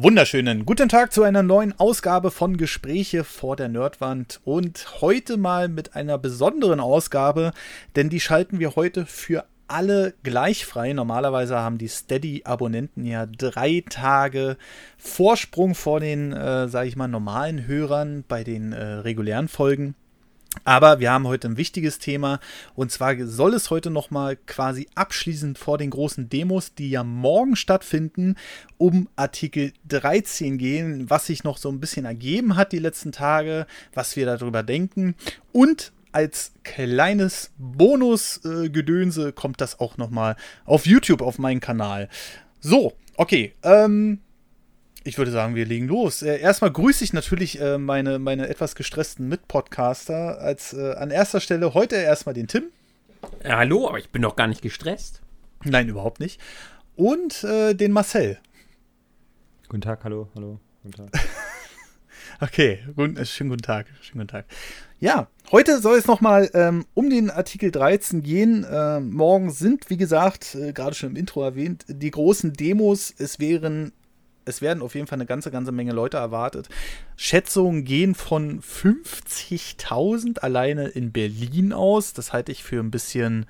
Wunderschönen guten Tag zu einer neuen Ausgabe von Gespräche vor der Nerdwand und heute mal mit einer besonderen Ausgabe, denn die schalten wir heute für alle gleich frei. Normalerweise haben die Steady-Abonnenten ja drei Tage Vorsprung vor den, äh, sage ich mal, normalen Hörern bei den äh, regulären Folgen. Aber wir haben heute ein wichtiges Thema und zwar soll es heute nochmal quasi abschließend vor den großen Demos, die ja morgen stattfinden, um Artikel 13 gehen, was sich noch so ein bisschen ergeben hat die letzten Tage, was wir darüber denken und als kleines Bonusgedönse kommt das auch nochmal auf YouTube auf meinen Kanal. So, okay, ähm, ich würde sagen, wir legen los. Äh, erstmal grüße ich natürlich äh, meine, meine etwas gestressten Mitpodcaster. Als äh, an erster Stelle heute erstmal den Tim. Ja, hallo, aber ich bin doch gar nicht gestresst. Nein, überhaupt nicht. Und äh, den Marcel. Guten Tag, hallo, hallo, guten Tag. okay, guten, äh, schönen guten Tag, schönen guten Tag. Ja, heute soll es nochmal ähm, um den Artikel 13 gehen. Äh, morgen sind, wie gesagt, äh, gerade schon im Intro erwähnt, die großen Demos. Es wären es werden auf jeden Fall eine ganze, ganze Menge Leute erwartet. Schätzungen gehen von 50.000 alleine in Berlin aus. Das halte ich für ein bisschen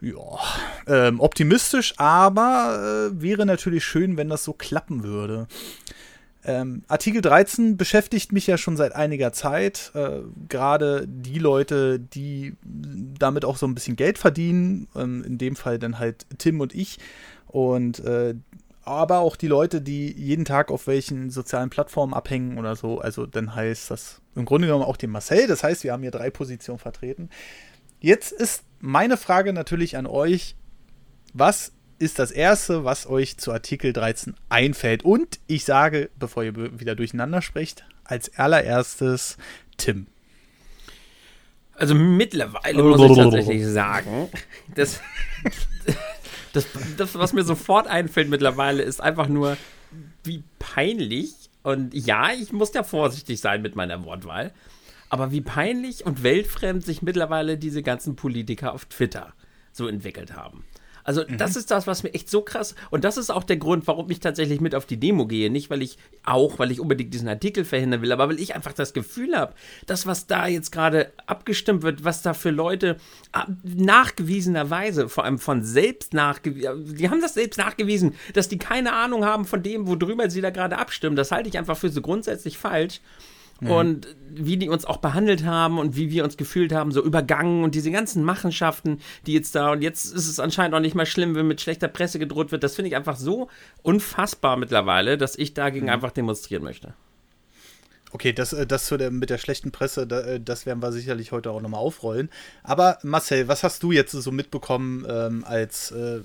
ja, ähm, optimistisch, aber äh, wäre natürlich schön, wenn das so klappen würde. Ähm, Artikel 13 beschäftigt mich ja schon seit einiger Zeit. Äh, Gerade die Leute, die damit auch so ein bisschen Geld verdienen, ähm, in dem Fall dann halt Tim und ich. Und äh, aber auch die Leute, die jeden Tag auf welchen sozialen Plattformen abhängen oder so. Also dann heißt das im Grunde genommen auch den Marcel. Das heißt, wir haben hier drei Positionen vertreten. Jetzt ist meine Frage natürlich an euch. Was ist das Erste, was euch zu Artikel 13 einfällt? Und ich sage, bevor ihr wieder durcheinander sprecht, als allererstes Tim. Also mittlerweile muss ich tatsächlich sagen, dass das, das, was mir sofort einfällt mittlerweile, ist einfach nur, wie peinlich. Und ja, ich muss ja vorsichtig sein mit meiner Wortwahl. Aber wie peinlich und weltfremd sich mittlerweile diese ganzen Politiker auf Twitter so entwickelt haben. Also mhm. das ist das, was mir echt so krass und das ist auch der Grund, warum ich tatsächlich mit auf die Demo gehe. Nicht, weil ich auch, weil ich unbedingt diesen Artikel verhindern will, aber weil ich einfach das Gefühl habe, dass was da jetzt gerade abgestimmt wird, was da für Leute ah, nachgewiesenerweise, vor allem von selbst nachgewiesen, die haben das selbst nachgewiesen, dass die keine Ahnung haben von dem, worüber sie da gerade abstimmen. Das halte ich einfach für so grundsätzlich falsch. Mhm. Und wie die uns auch behandelt haben und wie wir uns gefühlt haben, so übergangen und diese ganzen Machenschaften, die jetzt da und jetzt ist es anscheinend auch nicht mehr schlimm, wenn mit schlechter Presse gedroht wird. Das finde ich einfach so unfassbar mittlerweile, dass ich dagegen mhm. einfach demonstrieren möchte. Okay, das, äh, das der, mit der schlechten Presse, äh, das werden wir sicherlich heute auch nochmal aufrollen. Aber Marcel, was hast du jetzt so mitbekommen ähm, als äh,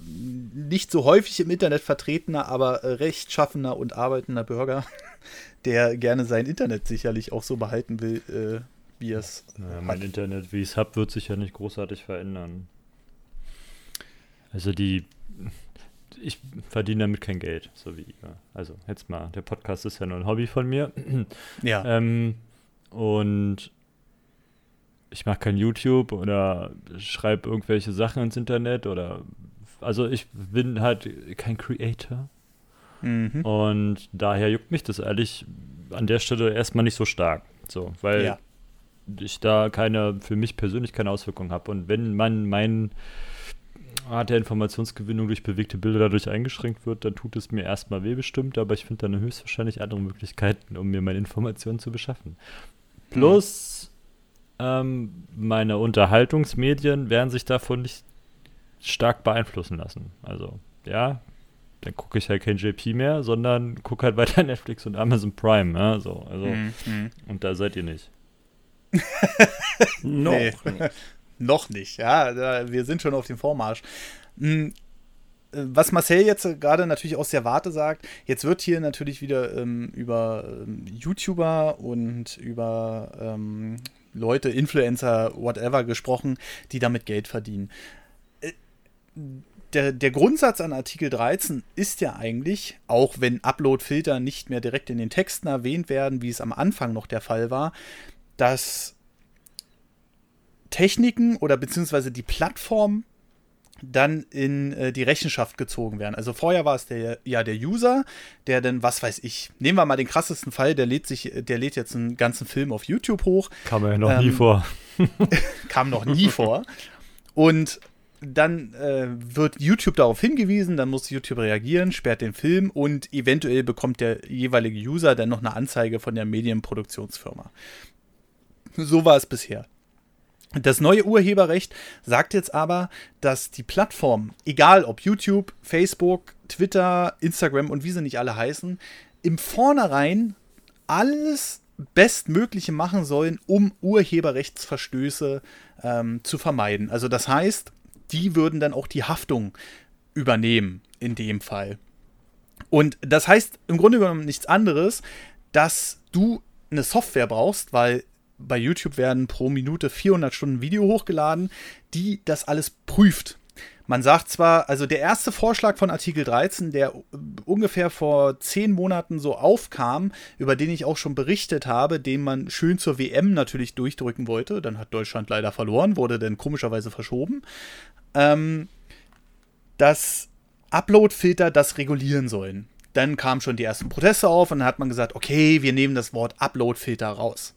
nicht so häufig im Internet vertretener, aber äh, rechtschaffener und arbeitender Bürger? der gerne sein Internet sicherlich auch so behalten will, äh, wie es. Naja, mein Internet, wie ich es habe, wird sich ja nicht großartig verändern. Also die. Ich verdiene damit kein Geld, so wie ihr. Also jetzt mal, der Podcast ist ja nur ein Hobby von mir. Ja. Ähm, und ich mache kein YouTube oder schreibe irgendwelche Sachen ins Internet oder also ich bin halt kein Creator. Mhm. Und daher juckt mich das ehrlich an der Stelle erstmal nicht so stark. So, weil ja. ich da keine, für mich persönlich keine Auswirkungen habe. Und wenn man mein Art der Informationsgewinnung durch bewegte Bilder dadurch eingeschränkt wird, dann tut es mir erstmal weh bestimmt, aber ich finde dann höchstwahrscheinlich andere Möglichkeiten, um mir meine Informationen zu beschaffen. Plus ähm, meine Unterhaltungsmedien werden sich davon nicht stark beeinflussen lassen. Also, ja, dann gucke ich halt kein JP mehr, sondern gucke halt weiter Netflix und Amazon Prime. Ja, so, also, mm, mm. Und da seid ihr nicht. Noch nee. Noch nicht, ja. Wir sind schon auf dem Vormarsch. Hm, äh, was Marcel jetzt gerade natürlich aus der Warte sagt, jetzt wird hier natürlich wieder ähm, über ähm, YouTuber und über ähm, Leute, Influencer, whatever gesprochen, die damit Geld verdienen. Äh, der, der Grundsatz an Artikel 13 ist ja eigentlich, auch wenn Upload-Filter nicht mehr direkt in den Texten erwähnt werden, wie es am Anfang noch der Fall war, dass Techniken oder beziehungsweise die Plattform dann in äh, die Rechenschaft gezogen werden. Also vorher war es der, ja der User, der dann, was weiß ich, nehmen wir mal den krassesten Fall, der lädt sich, der lädt jetzt einen ganzen Film auf YouTube hoch. Kam ja noch ähm, nie vor. kam noch nie vor. Und dann äh, wird YouTube darauf hingewiesen, dann muss YouTube reagieren, sperrt den Film und eventuell bekommt der jeweilige User dann noch eine Anzeige von der Medienproduktionsfirma. So war es bisher. Das neue Urheberrecht sagt jetzt aber, dass die Plattform, egal ob YouTube, Facebook, Twitter, Instagram und wie sie nicht alle heißen, im Vornherein alles Bestmögliche machen sollen, um Urheberrechtsverstöße ähm, zu vermeiden. Also das heißt, die würden dann auch die Haftung übernehmen in dem Fall. Und das heißt im Grunde genommen nichts anderes, dass du eine Software brauchst, weil bei YouTube werden pro Minute 400 Stunden Video hochgeladen, die das alles prüft. Man sagt zwar, also der erste Vorschlag von Artikel 13, der ungefähr vor zehn Monaten so aufkam, über den ich auch schon berichtet habe, den man schön zur WM natürlich durchdrücken wollte, dann hat Deutschland leider verloren, wurde dann komischerweise verschoben, ähm, dass Upload-Filter das regulieren sollen. Dann kamen schon die ersten Proteste auf und dann hat man gesagt, okay, wir nehmen das Wort Upload-Filter raus.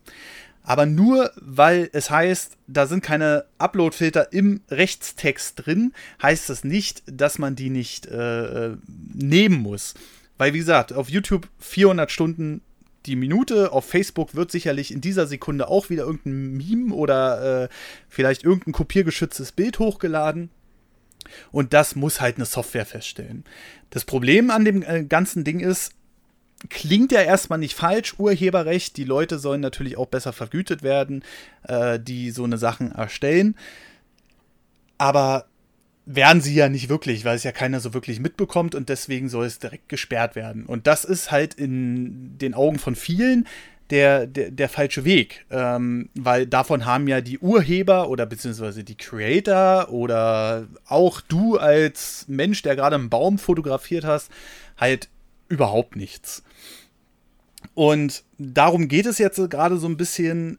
Aber nur weil es heißt, da sind keine Upload-Filter im Rechtstext drin, heißt das nicht, dass man die nicht äh, äh nehmen muss. Weil, wie gesagt, auf YouTube 400 Stunden die Minute, auf Facebook wird sicherlich in dieser Sekunde auch wieder irgendein Meme oder äh, vielleicht irgendein kopiergeschütztes Bild hochgeladen. Und das muss halt eine Software feststellen. Das Problem an dem äh, ganzen Ding ist, klingt ja erstmal nicht falsch, Urheberrecht. Die Leute sollen natürlich auch besser vergütet werden, äh, die so eine Sachen erstellen. Aber werden sie ja nicht wirklich, weil es ja keiner so wirklich mitbekommt und deswegen soll es direkt gesperrt werden. Und das ist halt in den Augen von vielen der, der, der falsche Weg, ähm, weil davon haben ja die Urheber oder beziehungsweise die Creator oder auch du als Mensch, der gerade einen Baum fotografiert hast, halt überhaupt nichts. Und darum geht es jetzt gerade so ein bisschen.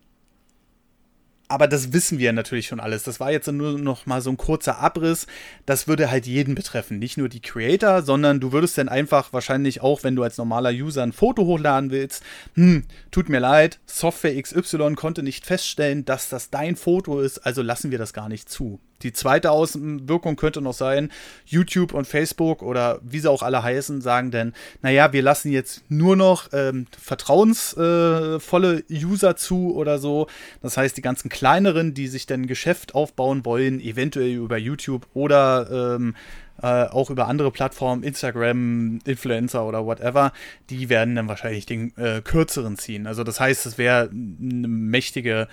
Aber das wissen wir natürlich schon alles. Das war jetzt nur noch mal so ein kurzer Abriss. Das würde halt jeden betreffen. Nicht nur die Creator, sondern du würdest dann einfach wahrscheinlich auch, wenn du als normaler User ein Foto hochladen willst, hm, tut mir leid, Software XY konnte nicht feststellen, dass das dein Foto ist, also lassen wir das gar nicht zu. Die zweite Auswirkung könnte noch sein, YouTube und Facebook oder wie sie auch alle heißen, sagen denn, naja, wir lassen jetzt nur noch ähm, vertrauensvolle äh, User zu oder so. Das heißt, die ganzen kleineren, die sich dann Geschäft aufbauen wollen, eventuell über YouTube oder ähm, äh, auch über andere Plattformen, Instagram, Influencer oder whatever, die werden dann wahrscheinlich den äh, kürzeren ziehen. Also das heißt, es wäre eine mächtige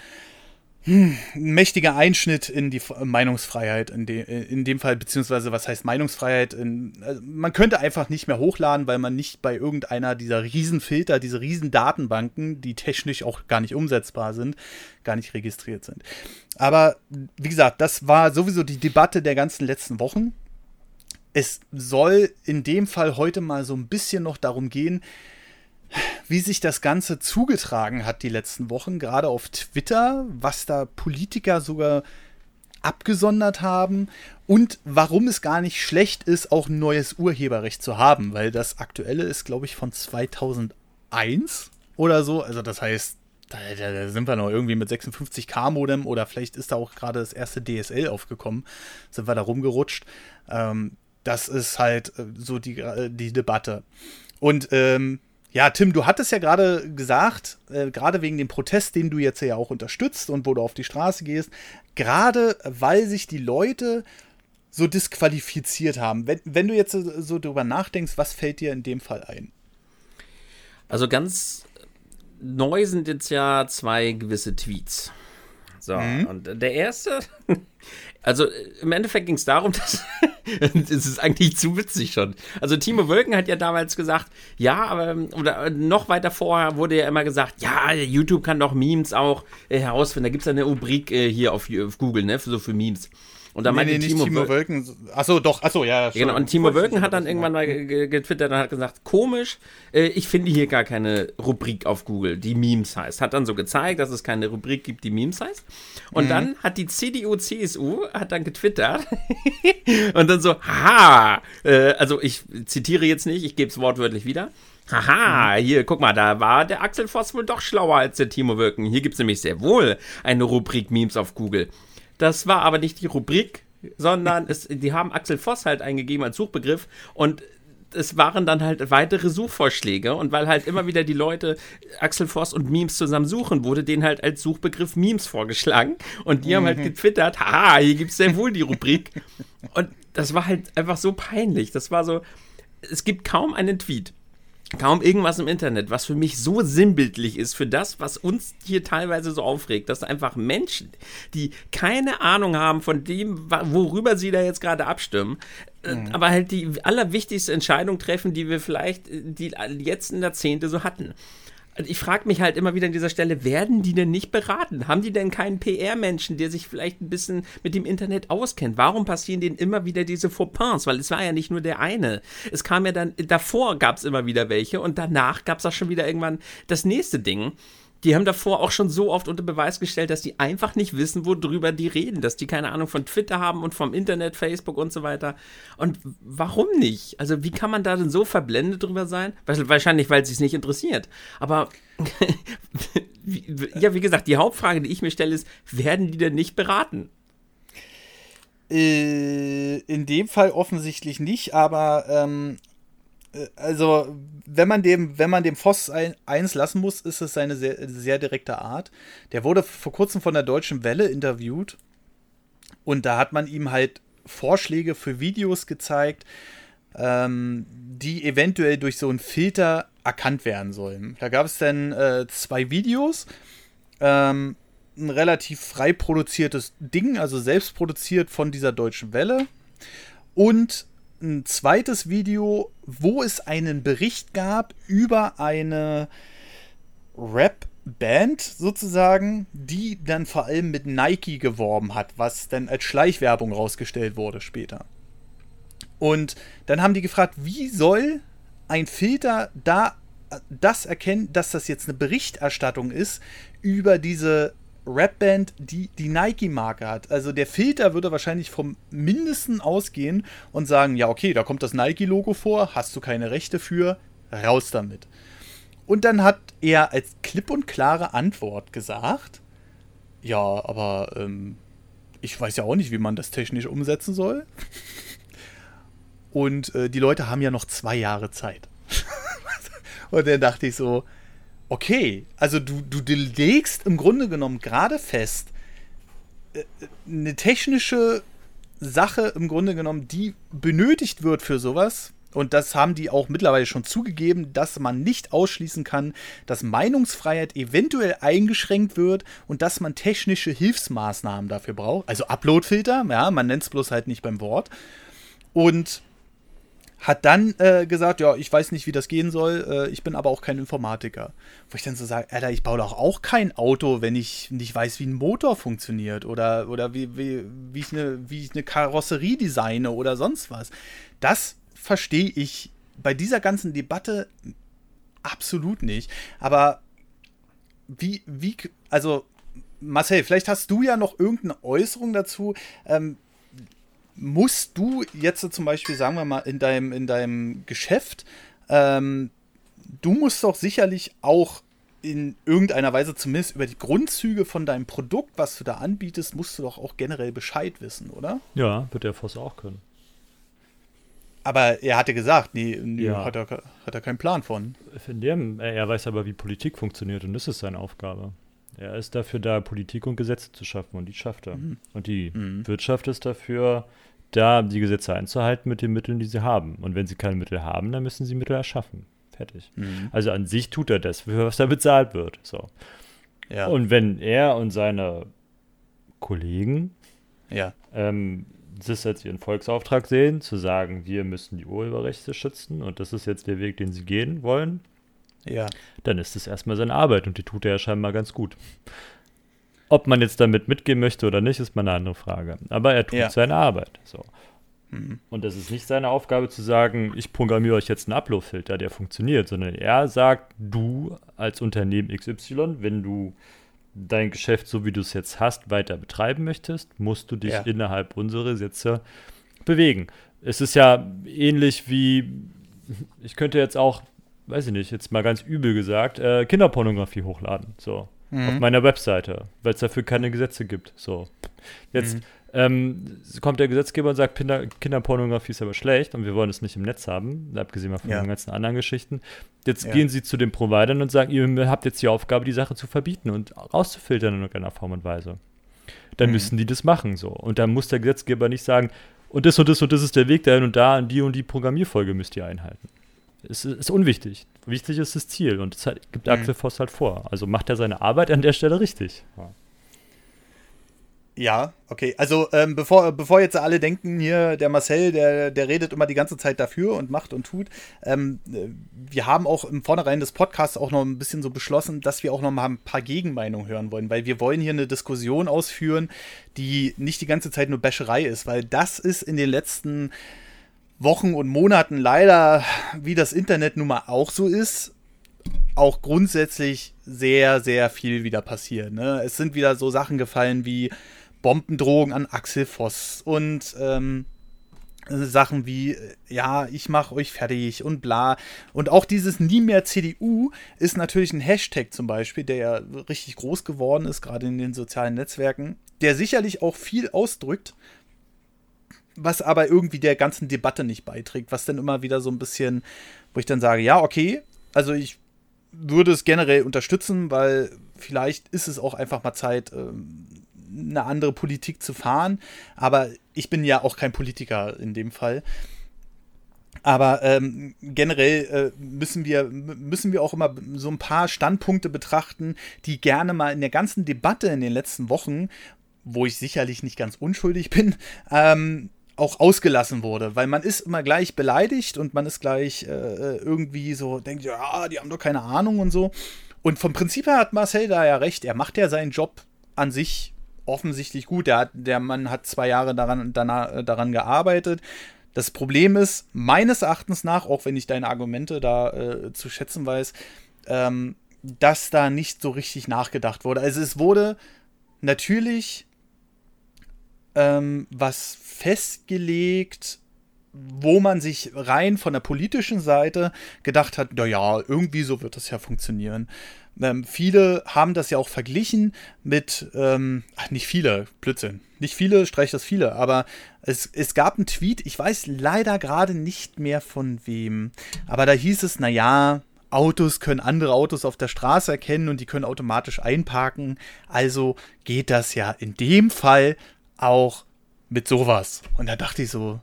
hm, ein mächtiger Einschnitt in die Meinungsfreiheit in, de, in dem Fall, beziehungsweise was heißt Meinungsfreiheit? In, also man könnte einfach nicht mehr hochladen, weil man nicht bei irgendeiner dieser Riesenfilter, diese Riesendatenbanken, die technisch auch gar nicht umsetzbar sind, gar nicht registriert sind. Aber wie gesagt, das war sowieso die Debatte der ganzen letzten Wochen. Es soll in dem Fall heute mal so ein bisschen noch darum gehen, wie sich das Ganze zugetragen hat die letzten Wochen, gerade auf Twitter, was da Politiker sogar abgesondert haben und warum es gar nicht schlecht ist, auch ein neues Urheberrecht zu haben, weil das aktuelle ist, glaube ich, von 2001 oder so. Also das heißt, da, da sind wir noch irgendwie mit 56k Modem oder vielleicht ist da auch gerade das erste DSL aufgekommen, sind wir da rumgerutscht. Ähm, das ist halt äh, so die, äh, die Debatte. Und ähm, ja, Tim, du hattest ja gerade gesagt, äh, gerade wegen dem Protest, den du jetzt ja auch unterstützt und wo du auf die Straße gehst, gerade weil sich die Leute so disqualifiziert haben. Wenn, wenn du jetzt so, so drüber nachdenkst, was fällt dir in dem Fall ein? Also ganz neu sind jetzt ja zwei gewisse Tweets. So, mhm. und der erste, also im Endeffekt ging es darum, dass es ist eigentlich zu witzig schon. Also Timo Wölken hat ja damals gesagt, ja, aber oder noch weiter vorher wurde ja immer gesagt, ja, YouTube kann doch Memes auch äh, herausfinden. Da gibt es eine Rubrik äh, hier auf, auf, Google, ne, so für Memes. Und da meinte nee, Timo, Timo Wölken. Achso, doch, achso, ja. Genau, und Timo Wölken hat dann irgendwann mal getwittert und hat gesagt, komisch, äh, ich finde hier gar keine Rubrik auf Google, die Memes heißt. Hat dann so gezeigt, dass es keine Rubrik gibt, die Memes heißt. Und mhm. dann hat die CDU, CSU, hat dann getwittert und dann so, haha, äh, also ich zitiere jetzt nicht, ich gebe es wortwörtlich wieder. Haha, mhm. hier, guck mal, da war der Axel Voss wohl doch schlauer als der Timo Wölken. Hier gibt es nämlich sehr wohl eine Rubrik Memes auf Google. Das war aber nicht die Rubrik, sondern es, die haben Axel Voss halt eingegeben als Suchbegriff und es waren dann halt weitere Suchvorschläge und weil halt immer wieder die Leute Axel Voss und Memes zusammen suchen, wurde denen halt als Suchbegriff Memes vorgeschlagen und die haben halt mhm. getwittert, haha, hier gibt es denn wohl die Rubrik und das war halt einfach so peinlich. Das war so, es gibt kaum einen Tweet, kaum irgendwas im Internet, was für mich so sinnbildlich ist für das, was uns hier teilweise so aufregt, dass einfach Menschen, die keine Ahnung haben von dem, worüber sie da jetzt gerade abstimmen, äh, mhm. aber halt die allerwichtigste Entscheidung treffen, die wir vielleicht äh, die letzten Jahrzehnte so hatten ich frage mich halt immer wieder an dieser Stelle, werden die denn nicht beraten? Haben die denn keinen PR-Menschen, der sich vielleicht ein bisschen mit dem Internet auskennt? Warum passieren denen immer wieder diese Fauxpas? Weil es war ja nicht nur der eine. Es kam ja dann, davor gab es immer wieder welche und danach gab es auch schon wieder irgendwann das nächste Ding die haben davor auch schon so oft unter Beweis gestellt, dass die einfach nicht wissen, worüber die reden, dass die keine Ahnung von Twitter haben und vom Internet, Facebook und so weiter. Und warum nicht? Also wie kann man da denn so verblendet drüber sein? Wahrscheinlich, weil es sich nicht interessiert. Aber ja, wie gesagt, die Hauptfrage, die ich mir stelle, ist, werden die denn nicht beraten? Äh, in dem Fall offensichtlich nicht, aber ähm, äh, also wenn man dem, wenn man dem Voss ein, eins lassen muss, ist es seine sehr, sehr direkte Art. Der wurde vor kurzem von der Deutschen Welle interviewt und da hat man ihm halt Vorschläge für Videos gezeigt, ähm, die eventuell durch so einen Filter erkannt werden sollen. Da gab es dann äh, zwei Videos. Ähm, ein relativ frei produziertes Ding, also selbst produziert von dieser Deutschen Welle. Und ein zweites Video, wo es einen Bericht gab über eine Rap-Band sozusagen, die dann vor allem mit Nike geworben hat, was dann als Schleichwerbung rausgestellt wurde später. Und dann haben die gefragt, wie soll ein Filter da das erkennen, dass das jetzt eine Berichterstattung ist über diese Rapband, die die Nike-Marke hat. Also der Filter würde wahrscheinlich vom Mindesten ausgehen und sagen, ja, okay, da kommt das Nike-Logo vor, hast du keine Rechte für, raus damit. Und dann hat er als klipp und klare Antwort gesagt, ja, aber ähm, ich weiß ja auch nicht, wie man das technisch umsetzen soll. Und äh, die Leute haben ja noch zwei Jahre Zeit. und dann dachte ich so, okay, also du, du legst im Grunde genommen gerade fest, äh, eine technische Sache im Grunde genommen, die benötigt wird für sowas. Und das haben die auch mittlerweile schon zugegeben, dass man nicht ausschließen kann, dass Meinungsfreiheit eventuell eingeschränkt wird und dass man technische Hilfsmaßnahmen dafür braucht. Also Uploadfilter, ja, man nennt es bloß halt nicht beim Wort. Und hat dann äh, gesagt, ja, ich weiß nicht, wie das gehen soll, äh, ich bin aber auch kein Informatiker. Wo ich dann so sage, Alter, ich baue doch auch kein Auto, wenn ich nicht weiß, wie ein Motor funktioniert oder, oder wie, wie, wie, ich eine, wie ich eine Karosserie designe oder sonst was. Das verstehe ich bei dieser ganzen Debatte absolut nicht. Aber wie, wie, also Marcel, vielleicht hast du ja noch irgendeine Äußerung dazu. Ähm, musst du jetzt zum Beispiel, sagen wir mal, in deinem, in deinem Geschäft, ähm, du musst doch sicherlich auch in irgendeiner Weise zumindest über die Grundzüge von deinem Produkt, was du da anbietest, musst du doch auch generell Bescheid wissen, oder? Ja, wird der Voss auch können. Aber er hatte gesagt, nee, nee ja. hat, er, hat er keinen Plan von. In dem, er weiß aber, wie Politik funktioniert und das ist seine Aufgabe. Er ist dafür da, Politik und Gesetze zu schaffen und die schafft er. Mhm. Und die mhm. Wirtschaft ist dafür, da die Gesetze einzuhalten mit den Mitteln, die sie haben. Und wenn sie keine Mittel haben, dann müssen sie Mittel erschaffen. Fertig. Mhm. Also an sich tut er das, für was da bezahlt wird. So. Ja. Und wenn er und seine Kollegen ja. ähm, das als ihren Volksauftrag sehen, zu sagen, wir müssen die Urheberrechte schützen und das ist jetzt der Weg, den sie gehen wollen, ja. dann ist das erstmal seine Arbeit und die tut er ja scheinbar ganz gut. Ob man jetzt damit mitgehen möchte oder nicht, ist mal eine andere Frage. Aber er tut ja. seine Arbeit. So. Mhm. Und es ist nicht seine Aufgabe zu sagen, ich programmiere euch jetzt einen Upload-Filter, der funktioniert, sondern er sagt, du als Unternehmen XY, wenn du dein Geschäft, so wie du es jetzt hast, weiter betreiben möchtest, musst du dich ja. innerhalb unserer Sätze bewegen. Es ist ja ähnlich wie, ich könnte jetzt auch, weiß ich nicht, jetzt mal ganz übel gesagt, äh, Kinderpornografie hochladen, so, mhm. auf meiner Webseite, weil es dafür keine Gesetze gibt, so. Jetzt mhm. ähm, kommt der Gesetzgeber und sagt, Kinder, Kinderpornografie ist aber schlecht und wir wollen es nicht im Netz haben, abgesehen von ja. den ganzen anderen Geschichten. Jetzt ja. gehen sie zu den Providern und sagen, ihr habt jetzt die Aufgabe, die Sache zu verbieten und rauszufiltern in irgendeiner Form und Weise. Dann mhm. müssen die das machen, so. Und dann muss der Gesetzgeber nicht sagen, und das und das und das ist der Weg dahin und da und die und die Programmierfolge müsst ihr einhalten. Es ist, ist unwichtig. Wichtig ist das Ziel und das halt, gibt mhm. Axel Voss halt vor. Also macht er seine Arbeit an der Stelle richtig. Ja. Ja, okay. Also ähm, bevor, bevor jetzt alle denken, hier der Marcel, der, der redet immer die ganze Zeit dafür und macht und tut. Ähm, äh, wir haben auch im Vornherein des Podcasts auch noch ein bisschen so beschlossen, dass wir auch noch mal ein paar Gegenmeinungen hören wollen, weil wir wollen hier eine Diskussion ausführen, die nicht die ganze Zeit nur Bäscherei ist, weil das ist in den letzten Wochen und Monaten leider, wie das Internet nun mal auch so ist, auch grundsätzlich sehr, sehr viel wieder passiert. Ne? Es sind wieder so Sachen gefallen wie Bombendrohungen an Axel Voss und ähm, Sachen wie, äh, ja, ich mache euch fertig und bla. Und auch dieses Nie mehr CDU ist natürlich ein Hashtag zum Beispiel, der ja richtig groß geworden ist, gerade in den sozialen Netzwerken, der sicherlich auch viel ausdrückt, was aber irgendwie der ganzen Debatte nicht beiträgt, was dann immer wieder so ein bisschen, wo ich dann sage, ja, okay, also ich würde es generell unterstützen, weil vielleicht ist es auch einfach mal Zeit, ähm, eine andere Politik zu fahren. Aber ich bin ja auch kein Politiker in dem Fall. Aber ähm, generell äh, müssen, wir, müssen wir auch immer so ein paar Standpunkte betrachten, die gerne mal in der ganzen Debatte in den letzten Wochen, wo ich sicherlich nicht ganz unschuldig bin, ähm, auch ausgelassen wurde, weil man ist immer gleich beleidigt und man ist gleich äh, irgendwie so, denkt, ja, die haben doch keine Ahnung und so. Und vom Prinzip her hat Marcel da ja recht, er macht ja seinen Job an sich offensichtlich gut. Der, hat, der Mann hat zwei Jahre daran, danach, äh, daran gearbeitet. Das Problem ist, meines Erachtens nach, auch wenn ich deine Argumente da äh, zu schätzen weiß, ähm, dass da nicht so richtig nachgedacht wurde. Also es wurde natürlich ähm, was festgelegt, wo man sich rein von der politischen Seite gedacht hat, naja, irgendwie so wird das ja funktionieren. Ähm, viele haben das ja auch verglichen mit, ähm, ach, nicht viele, Blödsinn. Nicht viele, streich das viele, aber es, es gab einen Tweet, ich weiß leider gerade nicht mehr von wem, aber da hieß es, naja, Autos können andere Autos auf der Straße erkennen und die können automatisch einparken. Also geht das ja in dem Fall auch mit sowas. Und da dachte ich so,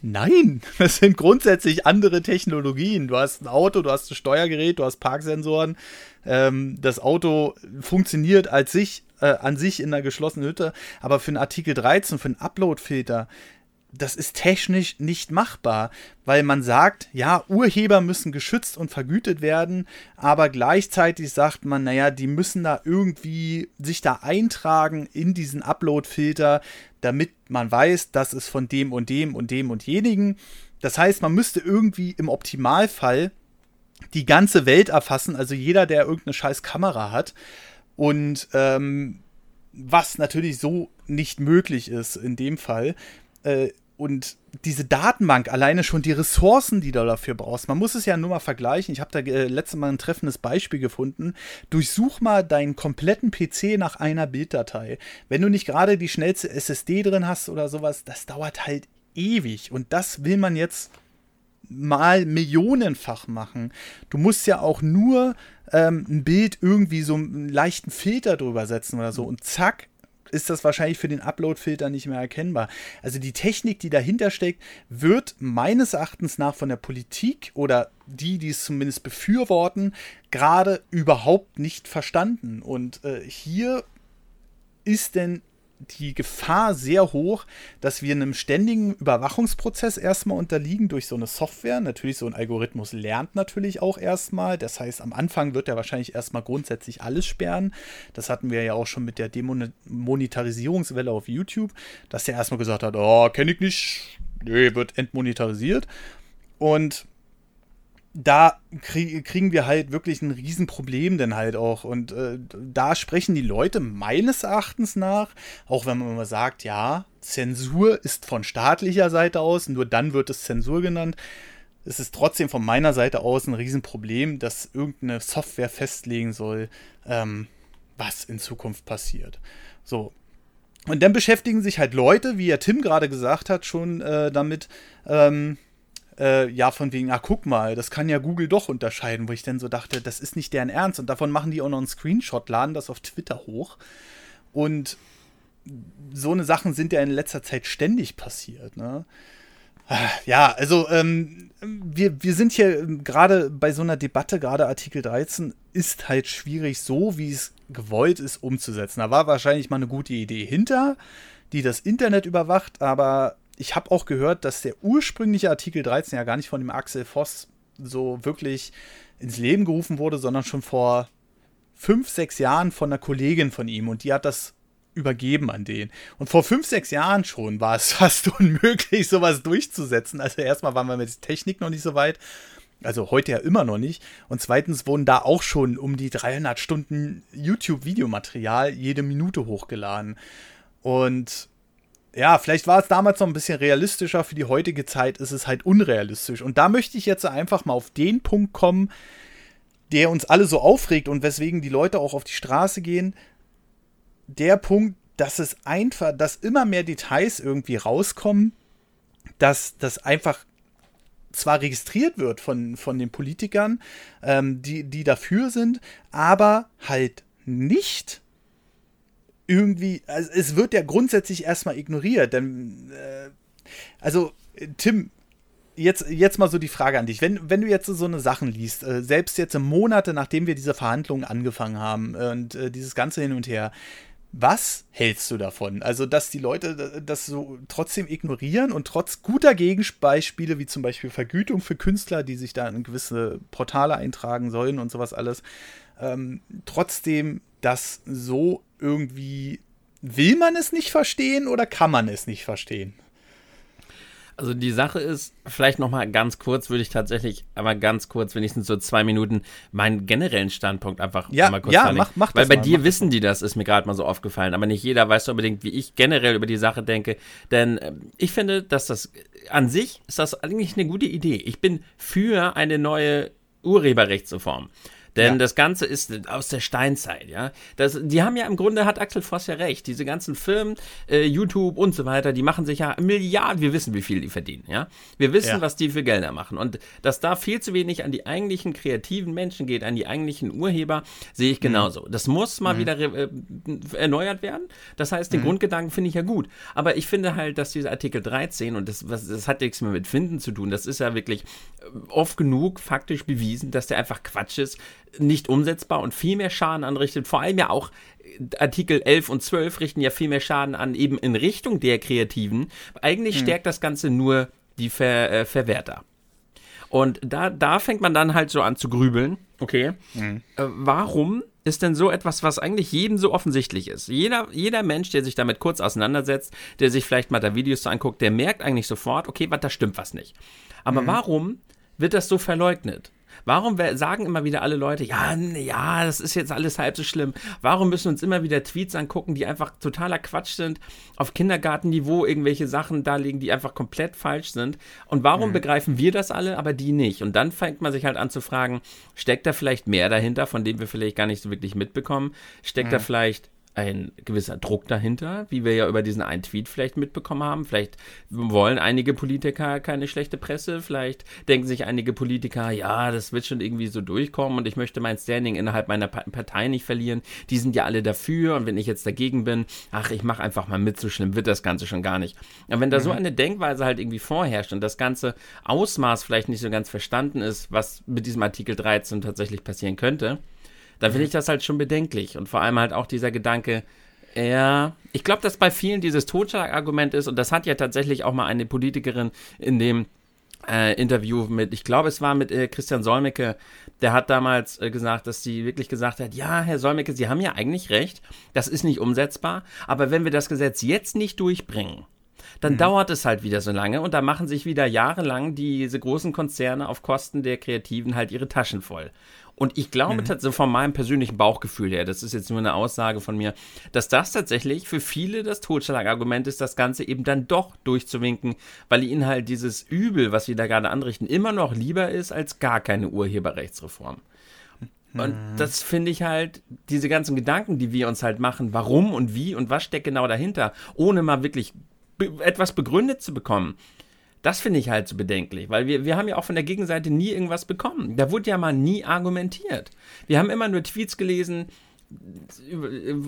Nein, das sind grundsätzlich andere Technologien. Du hast ein Auto, du hast ein Steuergerät, du hast Parksensoren. Ähm, das Auto funktioniert als sich, äh, an sich in einer geschlossenen Hütte, aber für einen Artikel 13, für einen Upload-Filter, das ist technisch nicht machbar, weil man sagt, ja, Urheber müssen geschützt und vergütet werden, aber gleichzeitig sagt man, naja, die müssen da irgendwie sich da eintragen in diesen Upload-Filter, damit man weiß, das ist von dem und dem und dem und jenigen. Das heißt, man müsste irgendwie im Optimalfall die ganze Welt erfassen, also jeder, der irgendeine scheiß Kamera hat. Und ähm, was natürlich so nicht möglich ist in dem Fall. Äh, und diese Datenbank, alleine schon die Ressourcen, die du dafür brauchst, man muss es ja nur mal vergleichen. Ich habe da äh, letztes Mal ein treffendes Beispiel gefunden. Durchsuch mal deinen kompletten PC nach einer Bilddatei. Wenn du nicht gerade die schnellste SSD drin hast oder sowas, das dauert halt ewig. Und das will man jetzt mal millionenfach machen. Du musst ja auch nur ähm, ein Bild irgendwie so einen leichten Filter drüber setzen oder so. Und zack, ist das wahrscheinlich für den Upload-Filter nicht mehr erkennbar. Also die Technik, die dahinter steckt, wird meines Erachtens nach von der Politik oder die, die es zumindest befürworten, gerade überhaupt nicht verstanden. Und äh, hier ist denn die Gefahr sehr hoch, dass wir einem ständigen Überwachungsprozess erstmal unterliegen durch so eine Software. Natürlich, so ein Algorithmus lernt natürlich auch erstmal. Das heißt, am Anfang wird er wahrscheinlich erstmal grundsätzlich alles sperren. Das hatten wir ja auch schon mit der Demonetarisierungswelle auf YouTube, dass er erstmal gesagt hat, oh, kenne ich nicht, nee, wird entmonetarisiert. Und da krieg, kriegen wir halt wirklich ein Riesenproblem denn halt auch. Und äh, da sprechen die Leute meines Erachtens nach, auch wenn man mal sagt, ja, Zensur ist von staatlicher Seite aus, nur dann wird es Zensur genannt. Es ist trotzdem von meiner Seite aus ein Riesenproblem, dass irgendeine Software festlegen soll, ähm, was in Zukunft passiert. So. Und dann beschäftigen sich halt Leute, wie ja Tim gerade gesagt hat, schon äh, damit, ähm, äh, ja, von wegen, ah, guck mal, das kann ja Google doch unterscheiden, wo ich dann so dachte, das ist nicht deren Ernst. Und davon machen die auch noch einen Screenshot, laden das auf Twitter hoch. Und so eine Sachen sind ja in letzter Zeit ständig passiert, ne? Ja, also ähm, wir, wir sind hier gerade bei so einer Debatte, gerade Artikel 13, ist halt schwierig, so wie es gewollt ist, umzusetzen. Da war wahrscheinlich mal eine gute Idee hinter, die das Internet überwacht, aber ich habe auch gehört, dass der ursprüngliche Artikel 13 ja gar nicht von dem Axel Voss so wirklich ins Leben gerufen wurde, sondern schon vor fünf, sechs Jahren von einer Kollegin von ihm und die hat das übergeben an den. Und vor fünf, sechs Jahren schon war es fast unmöglich, sowas durchzusetzen. Also erstmal waren wir mit der Technik noch nicht so weit. Also heute ja immer noch nicht. Und zweitens wurden da auch schon um die 300 Stunden YouTube-Videomaterial jede Minute hochgeladen. Und ja, vielleicht war es damals noch ein bisschen realistischer. Für die heutige Zeit ist es halt unrealistisch. Und da möchte ich jetzt einfach mal auf den Punkt kommen, der uns alle so aufregt und weswegen die Leute auch auf die Straße gehen. Der Punkt, dass es einfach, dass immer mehr Details irgendwie rauskommen, dass das einfach zwar registriert wird von, von den Politikern, ähm, die, die dafür sind, aber halt nicht irgendwie, also es wird ja grundsätzlich erstmal ignoriert, denn, äh, also, Tim, jetzt, jetzt mal so die Frage an dich. Wenn, wenn du jetzt so eine Sachen liest, äh, selbst jetzt Monate nachdem wir diese Verhandlungen angefangen haben und äh, dieses Ganze hin und her, was hältst du davon? Also, dass die Leute das so trotzdem ignorieren und trotz guter Gegenbeispiele, wie zum Beispiel Vergütung für Künstler, die sich da in gewisse Portale eintragen sollen und sowas alles, ähm, trotzdem das so irgendwie, will man es nicht verstehen oder kann man es nicht verstehen? Also die Sache ist, vielleicht noch mal ganz kurz, würde ich tatsächlich, aber ganz kurz, wenigstens so zwei Minuten, meinen generellen Standpunkt einfach ja, mal kurz Ja, mach, mach Weil bei mal, dir wissen die das, ist mir gerade mal so aufgefallen. Aber nicht jeder weiß so unbedingt, wie ich generell über die Sache denke. Denn äh, ich finde, dass das an sich ist das eigentlich eine gute Idee. Ich bin für eine neue Urheberrechtsreform. Denn ja. das Ganze ist aus der Steinzeit, ja. Das, die haben ja im Grunde, hat Axel Voss ja recht, diese ganzen Firmen, äh, YouTube und so weiter, die machen sich ja Milliarden, wir wissen, wie viel die verdienen, ja. Wir wissen, ja. was die für Gelder machen. Und dass da viel zu wenig an die eigentlichen kreativen Menschen geht, an die eigentlichen Urheber, sehe ich mhm. genauso. Mhm. Das muss mal mhm. wieder äh, erneuert werden. Das heißt, den mhm. Grundgedanken finde ich ja gut. Aber ich finde halt, dass dieser Artikel 13, und das, was, das hat nichts mehr mit Finden zu tun, das ist ja wirklich äh, oft genug faktisch bewiesen, dass der einfach Quatsch ist nicht umsetzbar und viel mehr Schaden anrichtet. Vor allem ja auch äh, Artikel 11 und 12 richten ja viel mehr Schaden an, eben in Richtung der Kreativen. Eigentlich mhm. stärkt das Ganze nur die Ver, äh, Verwerter. Und da, da fängt man dann halt so an zu grübeln. Okay, mhm. äh, warum ist denn so etwas, was eigentlich jedem so offensichtlich ist? Jeder, jeder Mensch, der sich damit kurz auseinandersetzt, der sich vielleicht mal da Videos so anguckt, der merkt eigentlich sofort, okay, was, da stimmt was nicht. Aber mhm. warum wird das so verleugnet? Warum sagen immer wieder alle Leute, ja, ja, das ist jetzt alles halb so schlimm? Warum müssen wir uns immer wieder Tweets angucken, die einfach totaler Quatsch sind, auf Kindergartenniveau irgendwelche Sachen darlegen, die einfach komplett falsch sind? Und warum mhm. begreifen wir das alle, aber die nicht? Und dann fängt man sich halt an zu fragen, steckt da vielleicht mehr dahinter, von dem wir vielleicht gar nicht so wirklich mitbekommen? Steckt mhm. da vielleicht ein gewisser Druck dahinter, wie wir ja über diesen einen Tweet vielleicht mitbekommen haben. Vielleicht wollen einige Politiker keine schlechte Presse, vielleicht denken sich einige Politiker, ja, das wird schon irgendwie so durchkommen und ich möchte mein Standing innerhalb meiner Partei nicht verlieren. Die sind ja alle dafür und wenn ich jetzt dagegen bin, ach, ich mache einfach mal mit, so schlimm wird das Ganze schon gar nicht. Und wenn da mhm. so eine Denkweise halt irgendwie vorherrscht und das ganze Ausmaß vielleicht nicht so ganz verstanden ist, was mit diesem Artikel 13 tatsächlich passieren könnte, dann finde ich das halt schon bedenklich. Und vor allem halt auch dieser Gedanke, Ja, ich glaube, dass bei vielen dieses Totschlagargument ist, und das hat ja tatsächlich auch mal eine Politikerin in dem äh, Interview mit, ich glaube, es war mit äh, Christian Solmecke, der hat damals äh, gesagt, dass sie wirklich gesagt hat, ja, Herr Solmecke, Sie haben ja eigentlich recht, das ist nicht umsetzbar, aber wenn wir das Gesetz jetzt nicht durchbringen, dann mhm. dauert es halt wieder so lange und da machen sich wieder jahrelang diese großen Konzerne auf Kosten der Kreativen halt ihre Taschen voll. Und ich glaube mhm. tatsächlich von meinem persönlichen Bauchgefühl her, das ist jetzt nur eine Aussage von mir, dass das tatsächlich für viele das Totschlagargument ist, das Ganze eben dann doch durchzuwinken, weil ihnen halt dieses Übel, was sie da gerade anrichten, immer noch lieber ist als gar keine Urheberrechtsreform. Und mhm. das finde ich halt, diese ganzen Gedanken, die wir uns halt machen, warum und wie und was steckt genau dahinter, ohne mal wirklich be etwas begründet zu bekommen, das finde ich halt so bedenklich, weil wir, wir haben ja auch von der Gegenseite nie irgendwas bekommen. Da wurde ja mal nie argumentiert. Wir haben immer nur Tweets gelesen,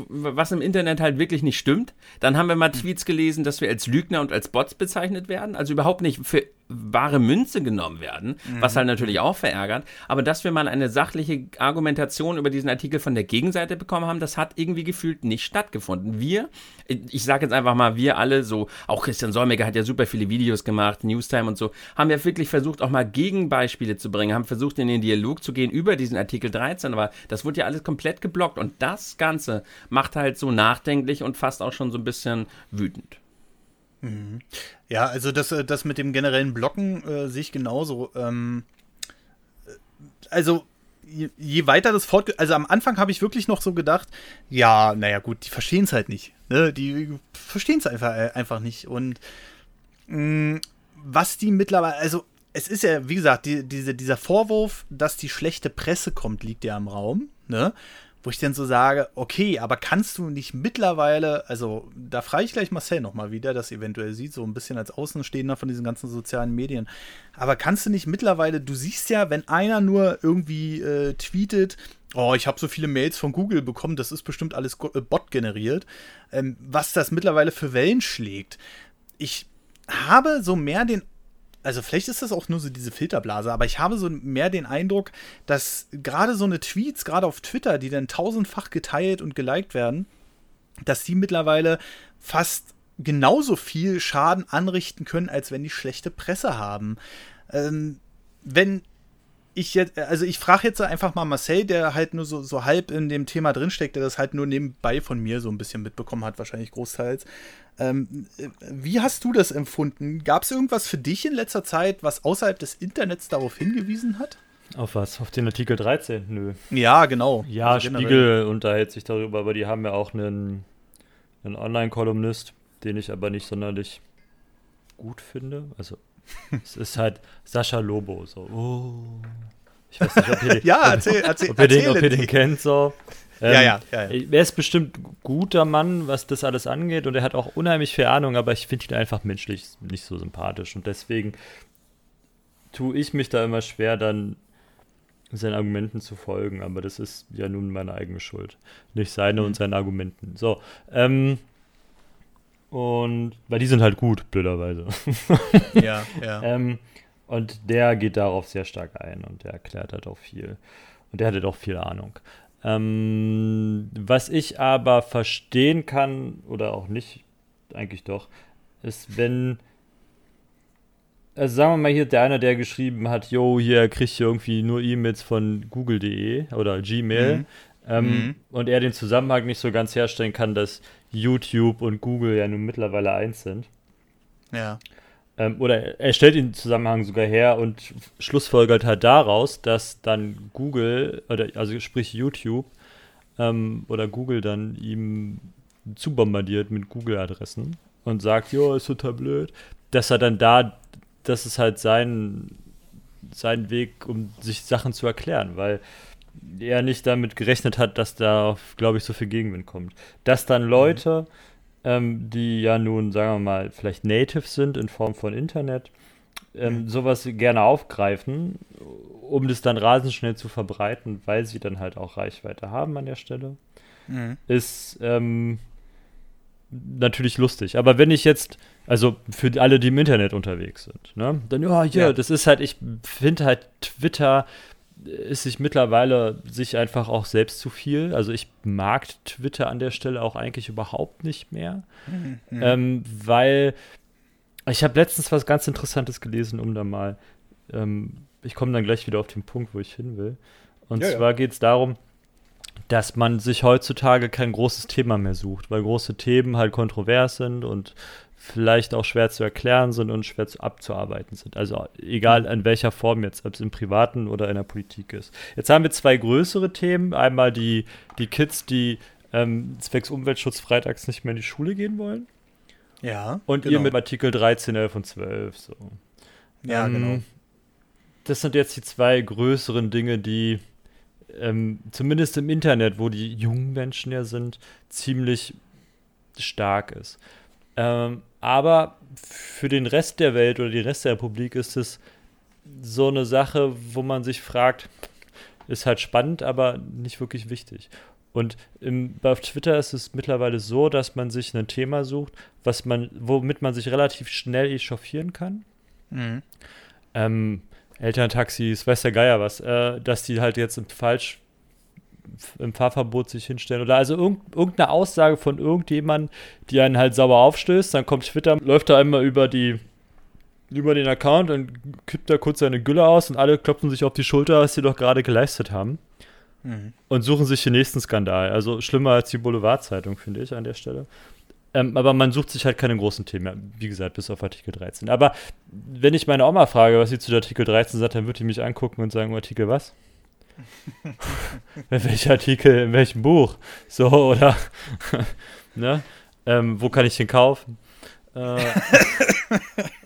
was im Internet halt wirklich nicht stimmt. Dann haben wir mal Tweets gelesen, dass wir als Lügner und als Bots bezeichnet werden, also überhaupt nicht für wahre Münze genommen werden, mhm. was halt natürlich auch verärgert. Aber dass wir mal eine sachliche Argumentation über diesen Artikel von der Gegenseite bekommen haben, das hat irgendwie gefühlt nicht stattgefunden. Wir, ich sage jetzt einfach mal, wir alle, so, auch Christian Solmecke hat ja super viele Videos gemacht, Newstime und so, haben ja wirklich versucht, auch mal Gegenbeispiele zu bringen, haben versucht, in den Dialog zu gehen über diesen Artikel 13, aber das wurde ja alles komplett geblockt und das Ganze macht halt so nachdenklich und fast auch schon so ein bisschen wütend. Mhm. Ja, also das, äh, das mit dem generellen Blocken äh, sehe ich genauso. Ähm, äh, also je, je, weiter das fort, also am Anfang habe ich wirklich noch so gedacht, ja, naja gut, die verstehen es halt nicht. Ne? Die verstehen es einfach, äh, einfach nicht. Und mh, mm, was die mittlerweile, also es ist ja, wie gesagt, die, diese, dieser Vorwurf, dass die schlechte Presse kommt, liegt ja im Raum. Ne? Wo ich dann so sage, okay, aber kannst du nicht mittlerweile, also da frage ich gleich Marcel nochmal wieder, das eventuell sieht, so ein bisschen als Außenstehender von diesen ganzen sozialen Medien, aber kannst du nicht mittlerweile, du siehst ja, wenn einer nur irgendwie äh, tweetet, oh, ich habe so viele Mails von Google bekommen, das ist bestimmt alles äh, Bot generiert, ähm, was das mittlerweile für Wellen schlägt. Ich habe so mehr den also vielleicht ist das auch nur so diese Filterblase, aber ich habe so mehr den Eindruck, dass gerade so eine Tweets, gerade auf Twitter, die dann tausendfach geteilt und geliked werden, dass die mittlerweile fast genauso viel Schaden anrichten können, als wenn die schlechte Presse haben. Ähm, wenn ich jetzt, also ich frage jetzt einfach mal Marcel, der halt nur so, so halb in dem Thema drinsteckt, der das halt nur nebenbei von mir so ein bisschen mitbekommen hat, wahrscheinlich großteils. Ähm, wie hast du das empfunden? Gab es irgendwas für dich in letzter Zeit, was außerhalb des Internets darauf hingewiesen hat? Auf was? Auf den Artikel 13? Nö. Ja, genau. Ja, also Spiegel unterhält sich darüber, aber die haben ja auch einen, einen Online-Kolumnist, den ich aber nicht sonderlich gut finde. Also, es ist halt Sascha Lobo. So, oh. Ich weiß nicht, ob ihr, ja, erzähl, erzähl, ob ihr, den, ob ihr den kennt. So. Ähm, ja, ja, ja, ja. Er ist bestimmt guter Mann, was das alles angeht und er hat auch unheimlich viel Ahnung, aber ich finde ihn einfach menschlich nicht so sympathisch und deswegen tue ich mich da immer schwer, dann seinen Argumenten zu folgen, aber das ist ja nun meine eigene Schuld. Nicht seine mhm. und seinen Argumenten. So, ähm, und, weil die sind halt gut, blöderweise. Ja, ja. ähm, und der geht darauf sehr stark ein und der erklärt halt auch viel. Und der hatte doch viel Ahnung. Ähm, was ich aber verstehen kann, oder auch nicht, eigentlich doch, ist, wenn, also sagen wir mal hier, der einer, der geschrieben hat, yo, hier kriegt ihr irgendwie nur E-Mails von google.de oder Gmail, mhm. Ähm, mhm. und er den Zusammenhang nicht so ganz herstellen kann, dass YouTube und Google ja nun mittlerweile eins sind. Ja. Ähm, oder er stellt den Zusammenhang sogar her und schlussfolgert halt daraus, dass dann Google, oder also sprich YouTube, ähm, oder Google dann ihm zubombardiert mit Google-Adressen und sagt, jo, ist total blöd, dass er dann da, das ist halt sein, sein Weg, um sich Sachen zu erklären, weil er nicht damit gerechnet hat, dass da, glaube ich, so viel Gegenwind kommt. Dass dann Leute, mhm ähm, die ja nun, sagen wir mal, vielleicht native sind in Form von Internet, ähm, mhm. sowas gerne aufgreifen, um das dann rasend schnell zu verbreiten, weil sie dann halt auch Reichweite haben an der Stelle, mhm. ist ähm, natürlich lustig. Aber wenn ich jetzt, also für alle, die im Internet unterwegs sind, ne, dann ja, hier, ja. das ist halt, ich finde halt Twitter ist sich mittlerweile sich einfach auch selbst zu viel. Also ich mag Twitter an der Stelle auch eigentlich überhaupt nicht mehr, mhm. ähm, weil ich habe letztens was ganz Interessantes gelesen, um da mal, ähm, ich komme dann gleich wieder auf den Punkt, wo ich hin will. Und ja, zwar ja. geht es darum, dass man sich heutzutage kein großes Thema mehr sucht, weil große Themen halt kontrovers sind und vielleicht auch schwer zu erklären sind und schwer zu abzuarbeiten sind. Also egal in welcher Form jetzt, ob es im Privaten oder in der Politik ist. Jetzt haben wir zwei größere Themen. Einmal die, die Kids, die ähm, zwecks Umweltschutz freitags nicht mehr in die Schule gehen wollen. Ja. Und genau. ihr mit Artikel 13, 11 und 12. So. Ja, ähm, genau. Das sind jetzt die zwei größeren Dinge, die ähm, zumindest im Internet, wo die jungen Menschen ja sind, ziemlich stark ist. Ähm, aber für den Rest der Welt oder den Rest der Republik ist es so eine Sache, wo man sich fragt, ist halt spannend, aber nicht wirklich wichtig. Und im, auf Twitter ist es mittlerweile so, dass man sich ein Thema sucht, was man, womit man sich relativ schnell echauffieren kann. Mhm. Ähm, Elterntaxis, weiß der Geier was, äh, dass die halt jetzt im falsch im Fahrverbot sich hinstellen oder also irg irgendeine Aussage von irgendjemandem, die einen halt sauber aufstößt, dann kommt Twitter, läuft da einmal über die über den Account und kippt da kurz seine Gülle aus und alle klopfen sich auf die Schulter, was sie doch gerade geleistet haben. Mhm. Und suchen sich den nächsten Skandal. Also schlimmer als die Boulevardzeitung, finde ich, an der Stelle. Ähm, aber man sucht sich halt keine großen Themen, wie gesagt, bis auf Artikel 13. Aber wenn ich meine Oma frage, was sie zu Artikel 13 sagt, dann wird die mich angucken und sagen, Artikel was? Welcher Artikel, in welchem Buch? So, oder? ne? Ähm, wo kann ich den kaufen? Äh,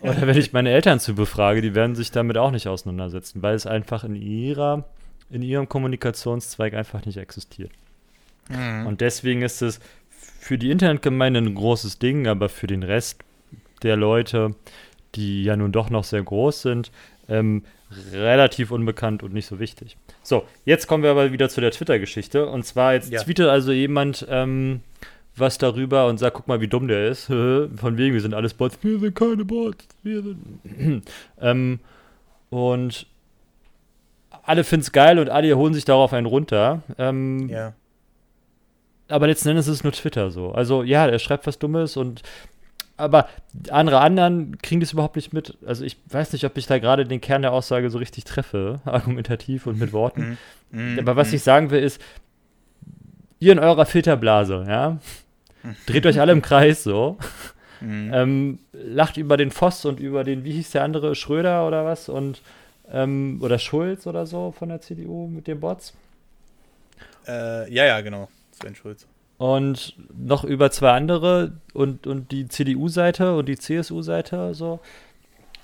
oder wenn ich meine Eltern zu befrage, die werden sich damit auch nicht auseinandersetzen, weil es einfach in ihrer, in ihrem Kommunikationszweig einfach nicht existiert. Mhm. Und deswegen ist es für die Internetgemeinde ein großes Ding, aber für den Rest der Leute, die ja nun doch noch sehr groß sind, ähm, relativ unbekannt und nicht so wichtig. So, jetzt kommen wir aber wieder zu der Twitter-Geschichte. Und zwar, jetzt ja. tweetet also jemand ähm, was darüber und sagt, guck mal, wie dumm der ist. Von wegen, wir sind alles Bots. Wir sind keine Bots. Wir sind. ähm, und alle finden es geil und alle holen sich darauf einen runter. Ähm, ja aber letzten Endes ist es nur Twitter so. Also ja, er schreibt was Dummes und aber andere anderen kriegen das überhaupt nicht mit. Also ich weiß nicht, ob ich da gerade den Kern der Aussage so richtig treffe, argumentativ und mit Worten. Mm, mm, aber was mm. ich sagen will ist, ihr in eurer Filterblase, ja, dreht euch alle im Kreis so, ähm, lacht über den Voss und über den, wie hieß der andere, Schröder oder was und ähm, oder Schulz oder so von der CDU mit den Bots. Äh, ja, ja, genau. Sven Schulz. Und noch über zwei andere und, und die CDU-Seite und die CSU-Seite so.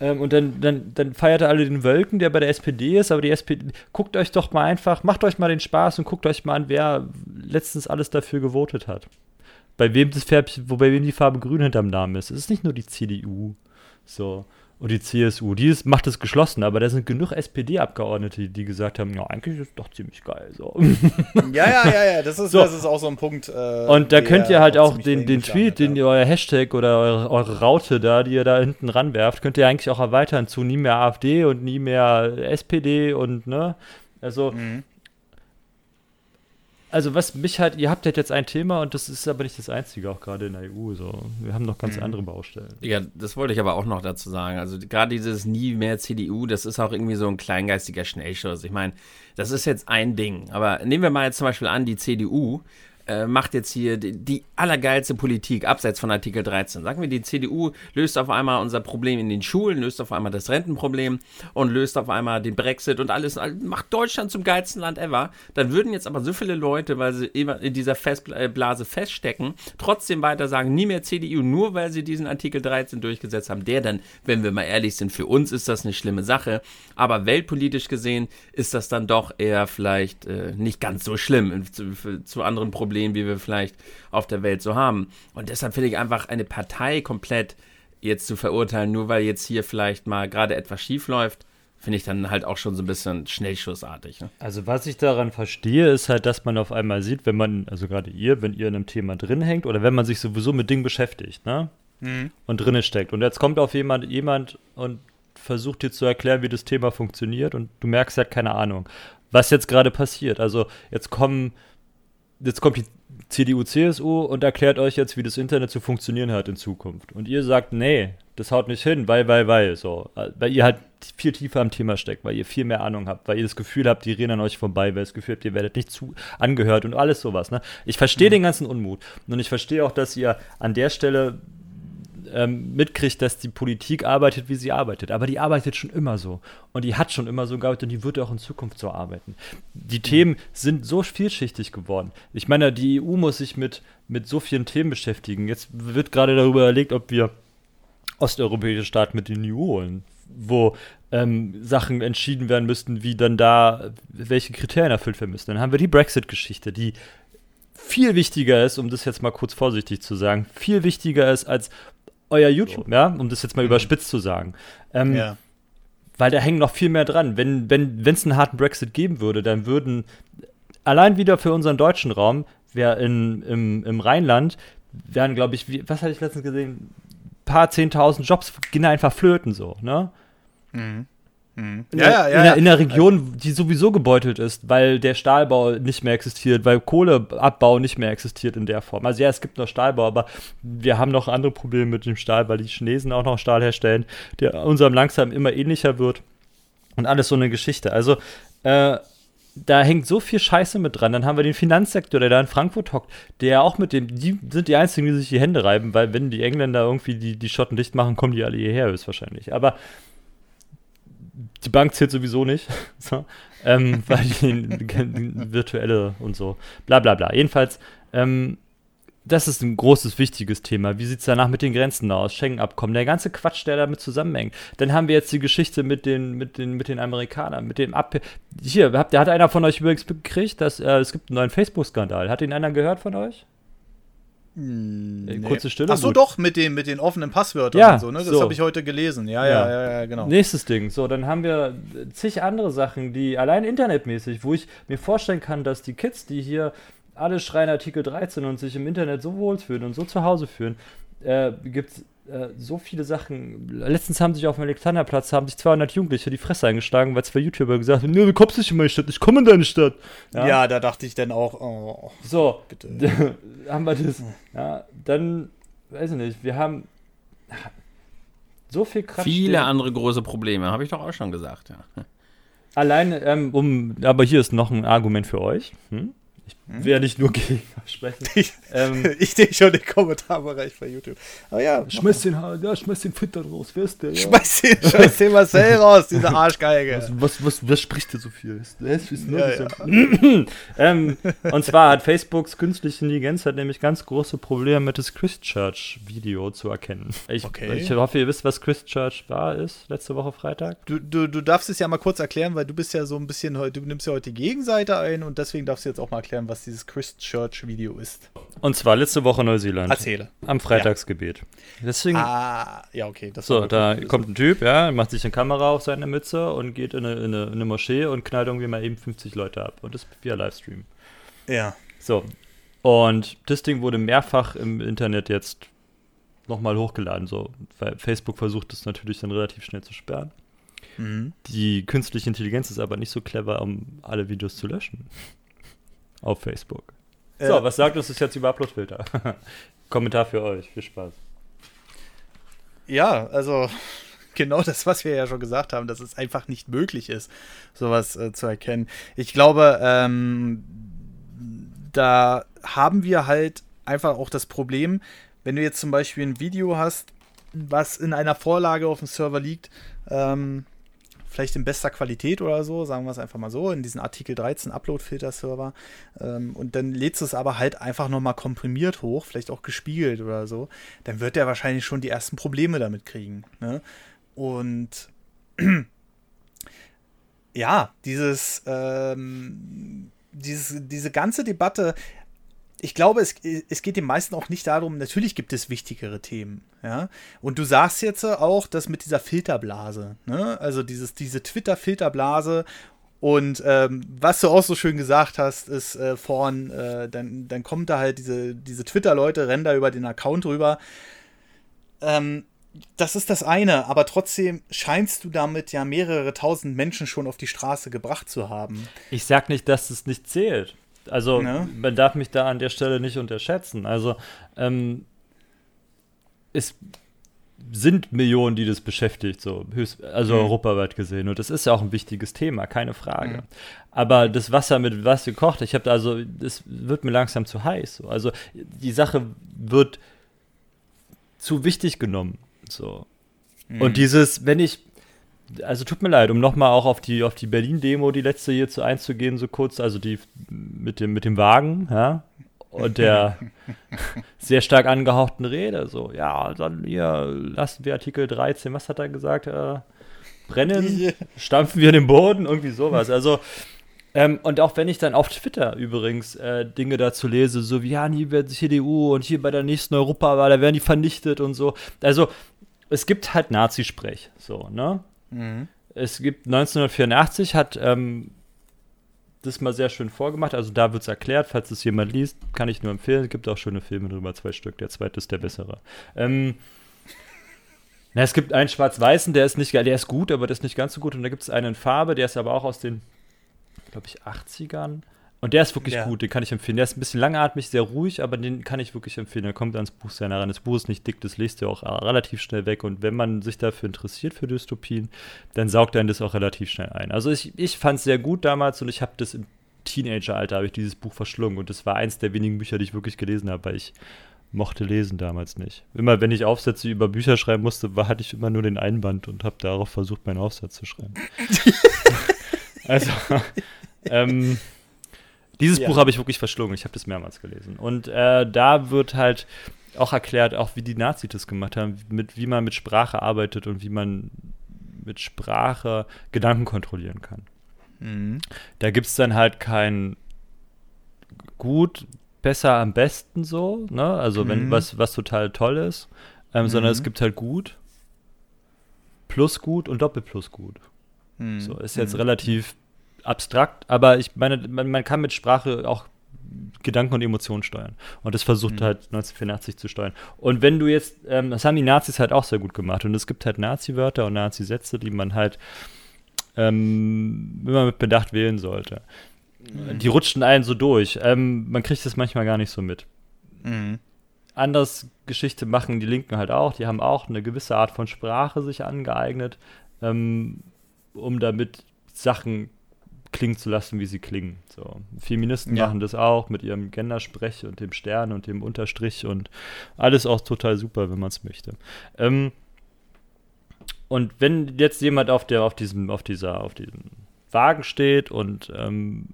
Ähm, und dann, dann, dann feiert er alle den Wölken, der bei der SPD ist, aber die SPD, guckt euch doch mal einfach, macht euch mal den Spaß und guckt euch mal an, wer letztens alles dafür gewotet hat. Bei wem das Färbchen, wobei wem die Farbe grün hinterm Namen ist. Es ist nicht nur die CDU. So. Und die CSU, die ist, macht es geschlossen, aber da sind genug SPD-Abgeordnete, die gesagt haben, ja, eigentlich ist es doch ziemlich geil. So. Ja, ja, ja, ja, das ist, so. das ist auch so ein Punkt. Äh, und da könnt ihr halt auch den, den Tweet, den ihr euer Hashtag oder eure, eure, Raute da, die ihr da hinten ranwerft, könnt ihr eigentlich auch erweitern zu nie mehr AfD und nie mehr SPD und, ne? Also, mhm also was mich halt, ihr habt halt jetzt ein Thema und das ist aber nicht das einzige, auch gerade in der EU. So. Wir haben noch ganz mhm. andere Baustellen. Ja, das wollte ich aber auch noch dazu sagen. Also gerade dieses nie mehr CDU, das ist auch irgendwie so ein kleingeistiger Schnellschuss. Ich meine, das ist jetzt ein Ding. Aber nehmen wir mal jetzt zum Beispiel an, die CDU äh, macht jetzt hier die, die, allergeilste Politik, abseits von Artikel 13. Sagen wir, die CDU löst auf einmal unser Problem in den Schulen, löst auf einmal das Rentenproblem und löst auf einmal den Brexit und alles, macht Deutschland zum geilsten Land ever. Dann würden jetzt aber so viele Leute, weil sie immer in dieser Festblase feststecken, trotzdem weiter sagen, nie mehr CDU, nur weil sie diesen Artikel 13 durchgesetzt haben. Der dann, wenn wir mal ehrlich sind, für uns ist das eine schlimme Sache, aber weltpolitisch gesehen ist das dann doch eher vielleicht äh, nicht ganz so schlimm zu, zu anderen Problemen Problem, wie wir vielleicht auf der Welt so haben. Und deshalb finde ich einfach eine Partei komplett jetzt zu verurteilen, nur weil jetzt hier vielleicht mal gerade etwas schief läuft, finde ich dann halt auch schon so ein bisschen schnellschussartig. Ne? Also was ich daran verstehe, ist halt, dass man auf einmal sieht, wenn man, also gerade ihr, wenn ihr in einem Thema drin hängt oder wenn man sich sowieso mit Dingen beschäftigt, ne? Mhm. Und drinnen steckt. Und jetzt kommt auf jemand, jemand und versucht dir zu erklären, wie das Thema funktioniert und du merkst, er hat keine Ahnung. was jetzt gerade passiert. Also jetzt kommen, jetzt kommt die CDU, CSU und erklärt euch jetzt, wie das Internet zu funktionieren hat in Zukunft. Und ihr sagt, nee, das haut nicht hin, weil, weil, weil, so. Weil ihr halt viel tiefer am Thema steckt, weil ihr viel mehr Ahnung habt, weil ihr das Gefühl habt, die reden an euch vorbei, weil ihr das Gefühl habt, ihr werdet nicht zu angehört und alles sowas, ne? Ich verstehe mhm. den ganzen Unmut. Und ich verstehe auch, dass ihr an der Stelle ähm, mitkriegt, dass die Politik arbeitet, wie sie arbeitet. Aber die arbeitet schon immer so. Und die hat schon immer so gearbeitet und die wird auch in Zukunft so arbeiten. Die mhm. Themen sind so vielschichtig geworden. Ich meine, die EU muss sich mit, mit so vielen Themen beschäftigen. Jetzt wird gerade darüber überlegt, ob wir osteuropäische Staaten mit in die EU holen, wo ähm, Sachen entschieden werden müssten, wie dann da, welche Kriterien erfüllt werden müssen. Dann haben wir die Brexit-Geschichte, die viel wichtiger ist, um das jetzt mal kurz vorsichtig zu sagen, viel wichtiger ist als euer YouTube, so. ja, um das jetzt mal mhm. überspitzt zu sagen. Ähm, ja. Weil da hängt noch viel mehr dran. Wenn es wenn, einen harten Brexit geben würde, dann würden allein wieder für unseren deutschen Raum, wer in, im, im Rheinland, wären, glaube ich, wie, was hatte ich letztens gesehen, ein paar zehntausend Jobs gehen einfach flöten so, ne? Mhm. Mhm. Ja, ja, ja, in, der, in der Region, die sowieso gebeutelt ist, weil der Stahlbau nicht mehr existiert, weil Kohleabbau nicht mehr existiert in der Form. Also ja, es gibt noch Stahlbau, aber wir haben noch andere Probleme mit dem Stahl, weil die Chinesen auch noch Stahl herstellen, der unserem langsam immer ähnlicher wird. Und alles so eine Geschichte. Also, äh, da hängt so viel Scheiße mit dran. Dann haben wir den Finanzsektor, der da in Frankfurt hockt, der auch mit dem, die sind die einzigen, die sich die Hände reiben, weil wenn die Engländer irgendwie die, die Schotten dicht machen, kommen die alle hierher höchstwahrscheinlich. Aber die Bank zählt sowieso nicht, so, ähm, weil die, die, virtuelle und so, bla bla bla. Jedenfalls, ähm, das ist ein großes, wichtiges Thema. Wie sieht es danach mit den Grenzen aus? Schengen-Abkommen, der ganze Quatsch, der damit zusammenhängt. Dann haben wir jetzt die Geschichte mit den, mit den, mit den Amerikanern, mit dem Ab. Hier, habt, hat einer von euch übrigens gekriegt, dass äh, es gibt einen neuen Facebook-Skandal. Hat ihn einer gehört von euch? Hm, nee. Kurze Stille. Ach so, doch, mit, dem, mit den offenen Passwörtern ja, und so, ne? Das so. habe ich heute gelesen. Ja, ja, ja, ja, genau. Nächstes Ding. So, dann haben wir zig andere Sachen, die allein internetmäßig, wo ich mir vorstellen kann, dass die Kids, die hier alle schreien Artikel 13 und sich im Internet so wohlfühlen und so zu Hause fühlen, äh, gibt es äh, so viele Sachen. Letztens haben sich auf dem Alexanderplatz haben sich 200 Jugendliche die Fresse eingeschlagen, weil zwei YouTuber gesagt haben, nee, du kommst nicht in meine Stadt, ich komme in deine Stadt. Ja, ja da dachte ich dann auch, oh, so, bitte. haben wir das. Ja, dann, weiß ich nicht, wir haben so viel Kraft. Viele stehen. andere große Probleme, habe ich doch auch schon gesagt, ja. Allein, ähm, um, aber hier ist noch ein Argument für euch. Hm? Ich hm? werde nicht nur gegen sprechen. Ich, ähm, ich sehe schon den Kommentarbereich bei YouTube. Aber ja. Schmeiß den, ja, schmeiß den Fitter raus, wer ist der? Ja. Schmeiß den, schmeiß den Marcel raus, diese Arschgeige. Was, was, was, was spricht der so viel? Das ist nur ja, ja. ähm, und zwar hat Facebooks künstliche Intelligenz hat nämlich ganz große Probleme mit das Christchurch-Video zu erkennen. Ich, okay. ich hoffe, ihr wisst, was Christchurch war ist, letzte Woche Freitag. Du, du, du darfst es ja mal kurz erklären, weil du bist ja so ein bisschen, du nimmst ja heute die Gegenseite ein und deswegen darfst du jetzt auch mal erklären, was dieses Christchurch-Video ist. Und zwar letzte Woche Neuseeland. Erzähle. Am Freitagsgebet. Ja. Deswegen. Ah, ja, okay. so, da kommt ein Typ, ja, macht sich eine Kamera auf seine Mütze und geht in eine, in eine, in eine Moschee und knallt irgendwie mal eben 50 Leute ab. Und das via Livestream. Ja. So. Und das Ding wurde mehrfach im Internet jetzt nochmal hochgeladen, so, weil Facebook versucht es natürlich dann relativ schnell zu sperren. Mhm. Die künstliche Intelligenz ist aber nicht so clever, um alle Videos zu löschen. Auf Facebook. Äh, so, was sagt uns das jetzt über Uploadfilter? Kommentar für euch. Viel Spaß. Ja, also genau das, was wir ja schon gesagt haben, dass es einfach nicht möglich ist, sowas äh, zu erkennen. Ich glaube, ähm, da haben wir halt einfach auch das Problem, wenn du jetzt zum Beispiel ein Video hast, was in einer Vorlage auf dem Server liegt, ähm, vielleicht in bester Qualität oder so, sagen wir es einfach mal so, in diesen Artikel 13 Upload-Filter-Server. Ähm, und dann lädst du es aber halt einfach nochmal komprimiert hoch, vielleicht auch gespiegelt oder so. Dann wird der wahrscheinlich schon die ersten Probleme damit kriegen. Ne? Und ja, dieses, ähm, dieses, diese ganze Debatte, ich glaube, es, es geht den meisten auch nicht darum, natürlich gibt es wichtigere Themen, ja. Und du sagst jetzt auch, dass mit dieser Filterblase, ne? Also dieses, diese Twitter-Filterblase und ähm, was du auch so schön gesagt hast, ist äh, vorn, äh, dann, dann kommt da halt diese, diese Twitter-Leute, rennen da über den Account rüber. Ähm, das ist das eine, aber trotzdem scheinst du damit ja mehrere tausend Menschen schon auf die Straße gebracht zu haben. Ich sag nicht, dass es nicht zählt. Also ne? man darf mich da an der Stelle nicht unterschätzen. Also ähm, es sind Millionen, die das beschäftigt, so höchst, also mhm. europaweit gesehen. Und das ist ja auch ein wichtiges Thema, keine Frage. Mhm. Aber das Wasser mit was gekocht, ich habe da also, das wird mir langsam zu heiß. So. Also die Sache wird zu wichtig genommen. So. Mhm. Und dieses, wenn ich, also tut mir leid, um nochmal auch auf die, auf die Berlin-Demo, die letzte hier zu einzugehen, so kurz, also die mit dem, mit dem Wagen, ja, und der sehr stark angehauchten Rede, so, ja, dann hier lassen wir Artikel 13, was hat er gesagt, äh, brennen, stampfen wir den Boden, irgendwie sowas, also, ähm, und auch wenn ich dann auf Twitter übrigens äh, Dinge dazu lese, so wie, ja, nie wird CDU und hier bei der nächsten Europawahl, da werden die vernichtet und so, also, es gibt halt Nazisprech, so, ne? Mhm. Es gibt 1984 hat ähm, das mal sehr schön vorgemacht. Also da wird es erklärt, falls es jemand liest, kann ich nur empfehlen. Es gibt auch schöne Filme drüber, zwei Stück. Der zweite ist der bessere. Ähm, na, es gibt einen schwarz-weißen, der ist nicht, der ist gut, aber der ist nicht ganz so gut. Und da gibt es einen in Farbe, der ist aber auch aus den, glaube ich, 80ern. Und der ist wirklich ja. gut, den kann ich empfehlen. Der ist ein bisschen langatmig, sehr ruhig, aber den kann ich wirklich empfehlen. Der kommt ans Buch sehr nah ran. Das Buch ist nicht dick, das lest ihr auch relativ schnell weg. Und wenn man sich dafür interessiert, für Dystopien, dann saugt einen das auch relativ schnell ein. Also ich, ich fand es sehr gut damals und ich habe das im Teenageralter, habe ich dieses Buch verschlungen. Und das war eins der wenigen Bücher, die ich wirklich gelesen habe, weil ich mochte lesen damals nicht. Immer wenn ich Aufsätze über Bücher schreiben musste, war, hatte ich immer nur den Einband und habe darauf versucht, meinen Aufsatz zu schreiben. also, ähm, dieses ja. Buch habe ich wirklich verschlungen. Ich habe das mehrmals gelesen. Und äh, da wird halt auch erklärt, auch wie die Nazis das gemacht haben, mit, wie man mit Sprache arbeitet und wie man mit Sprache Gedanken kontrollieren kann. Mhm. Da gibt es dann halt kein gut, besser, am besten so, ne? Also wenn mhm. was, was total toll ist, ähm, mhm. sondern es gibt halt gut, plus gut und doppelt plus gut. Mhm. So, ist jetzt mhm. relativ abstrakt, aber ich meine, man, man, kann mit Sprache auch Gedanken und Emotionen steuern. Und das versucht mhm. halt 1984 zu steuern. Und wenn du jetzt, ähm, das haben die Nazis halt auch sehr gut gemacht. Und es gibt halt Nazi-Wörter und Nazi-Sätze, die man halt ähm, immer mit Bedacht wählen sollte. Mhm. Die rutschten einen so durch. Ähm, man kriegt das manchmal gar nicht so mit. Mhm. Anders Geschichte machen die Linken halt auch. Die haben auch eine gewisse Art von Sprache sich angeeignet, ähm, um damit Sachen klingen zu lassen, wie sie klingen. So. Feministen ja. machen das auch mit ihrem Gendersprech und dem Stern und dem Unterstrich und alles auch total super, wenn man es möchte. Ähm, und wenn jetzt jemand auf der, auf diesem, auf dieser, auf diesem Wagen steht und ähm,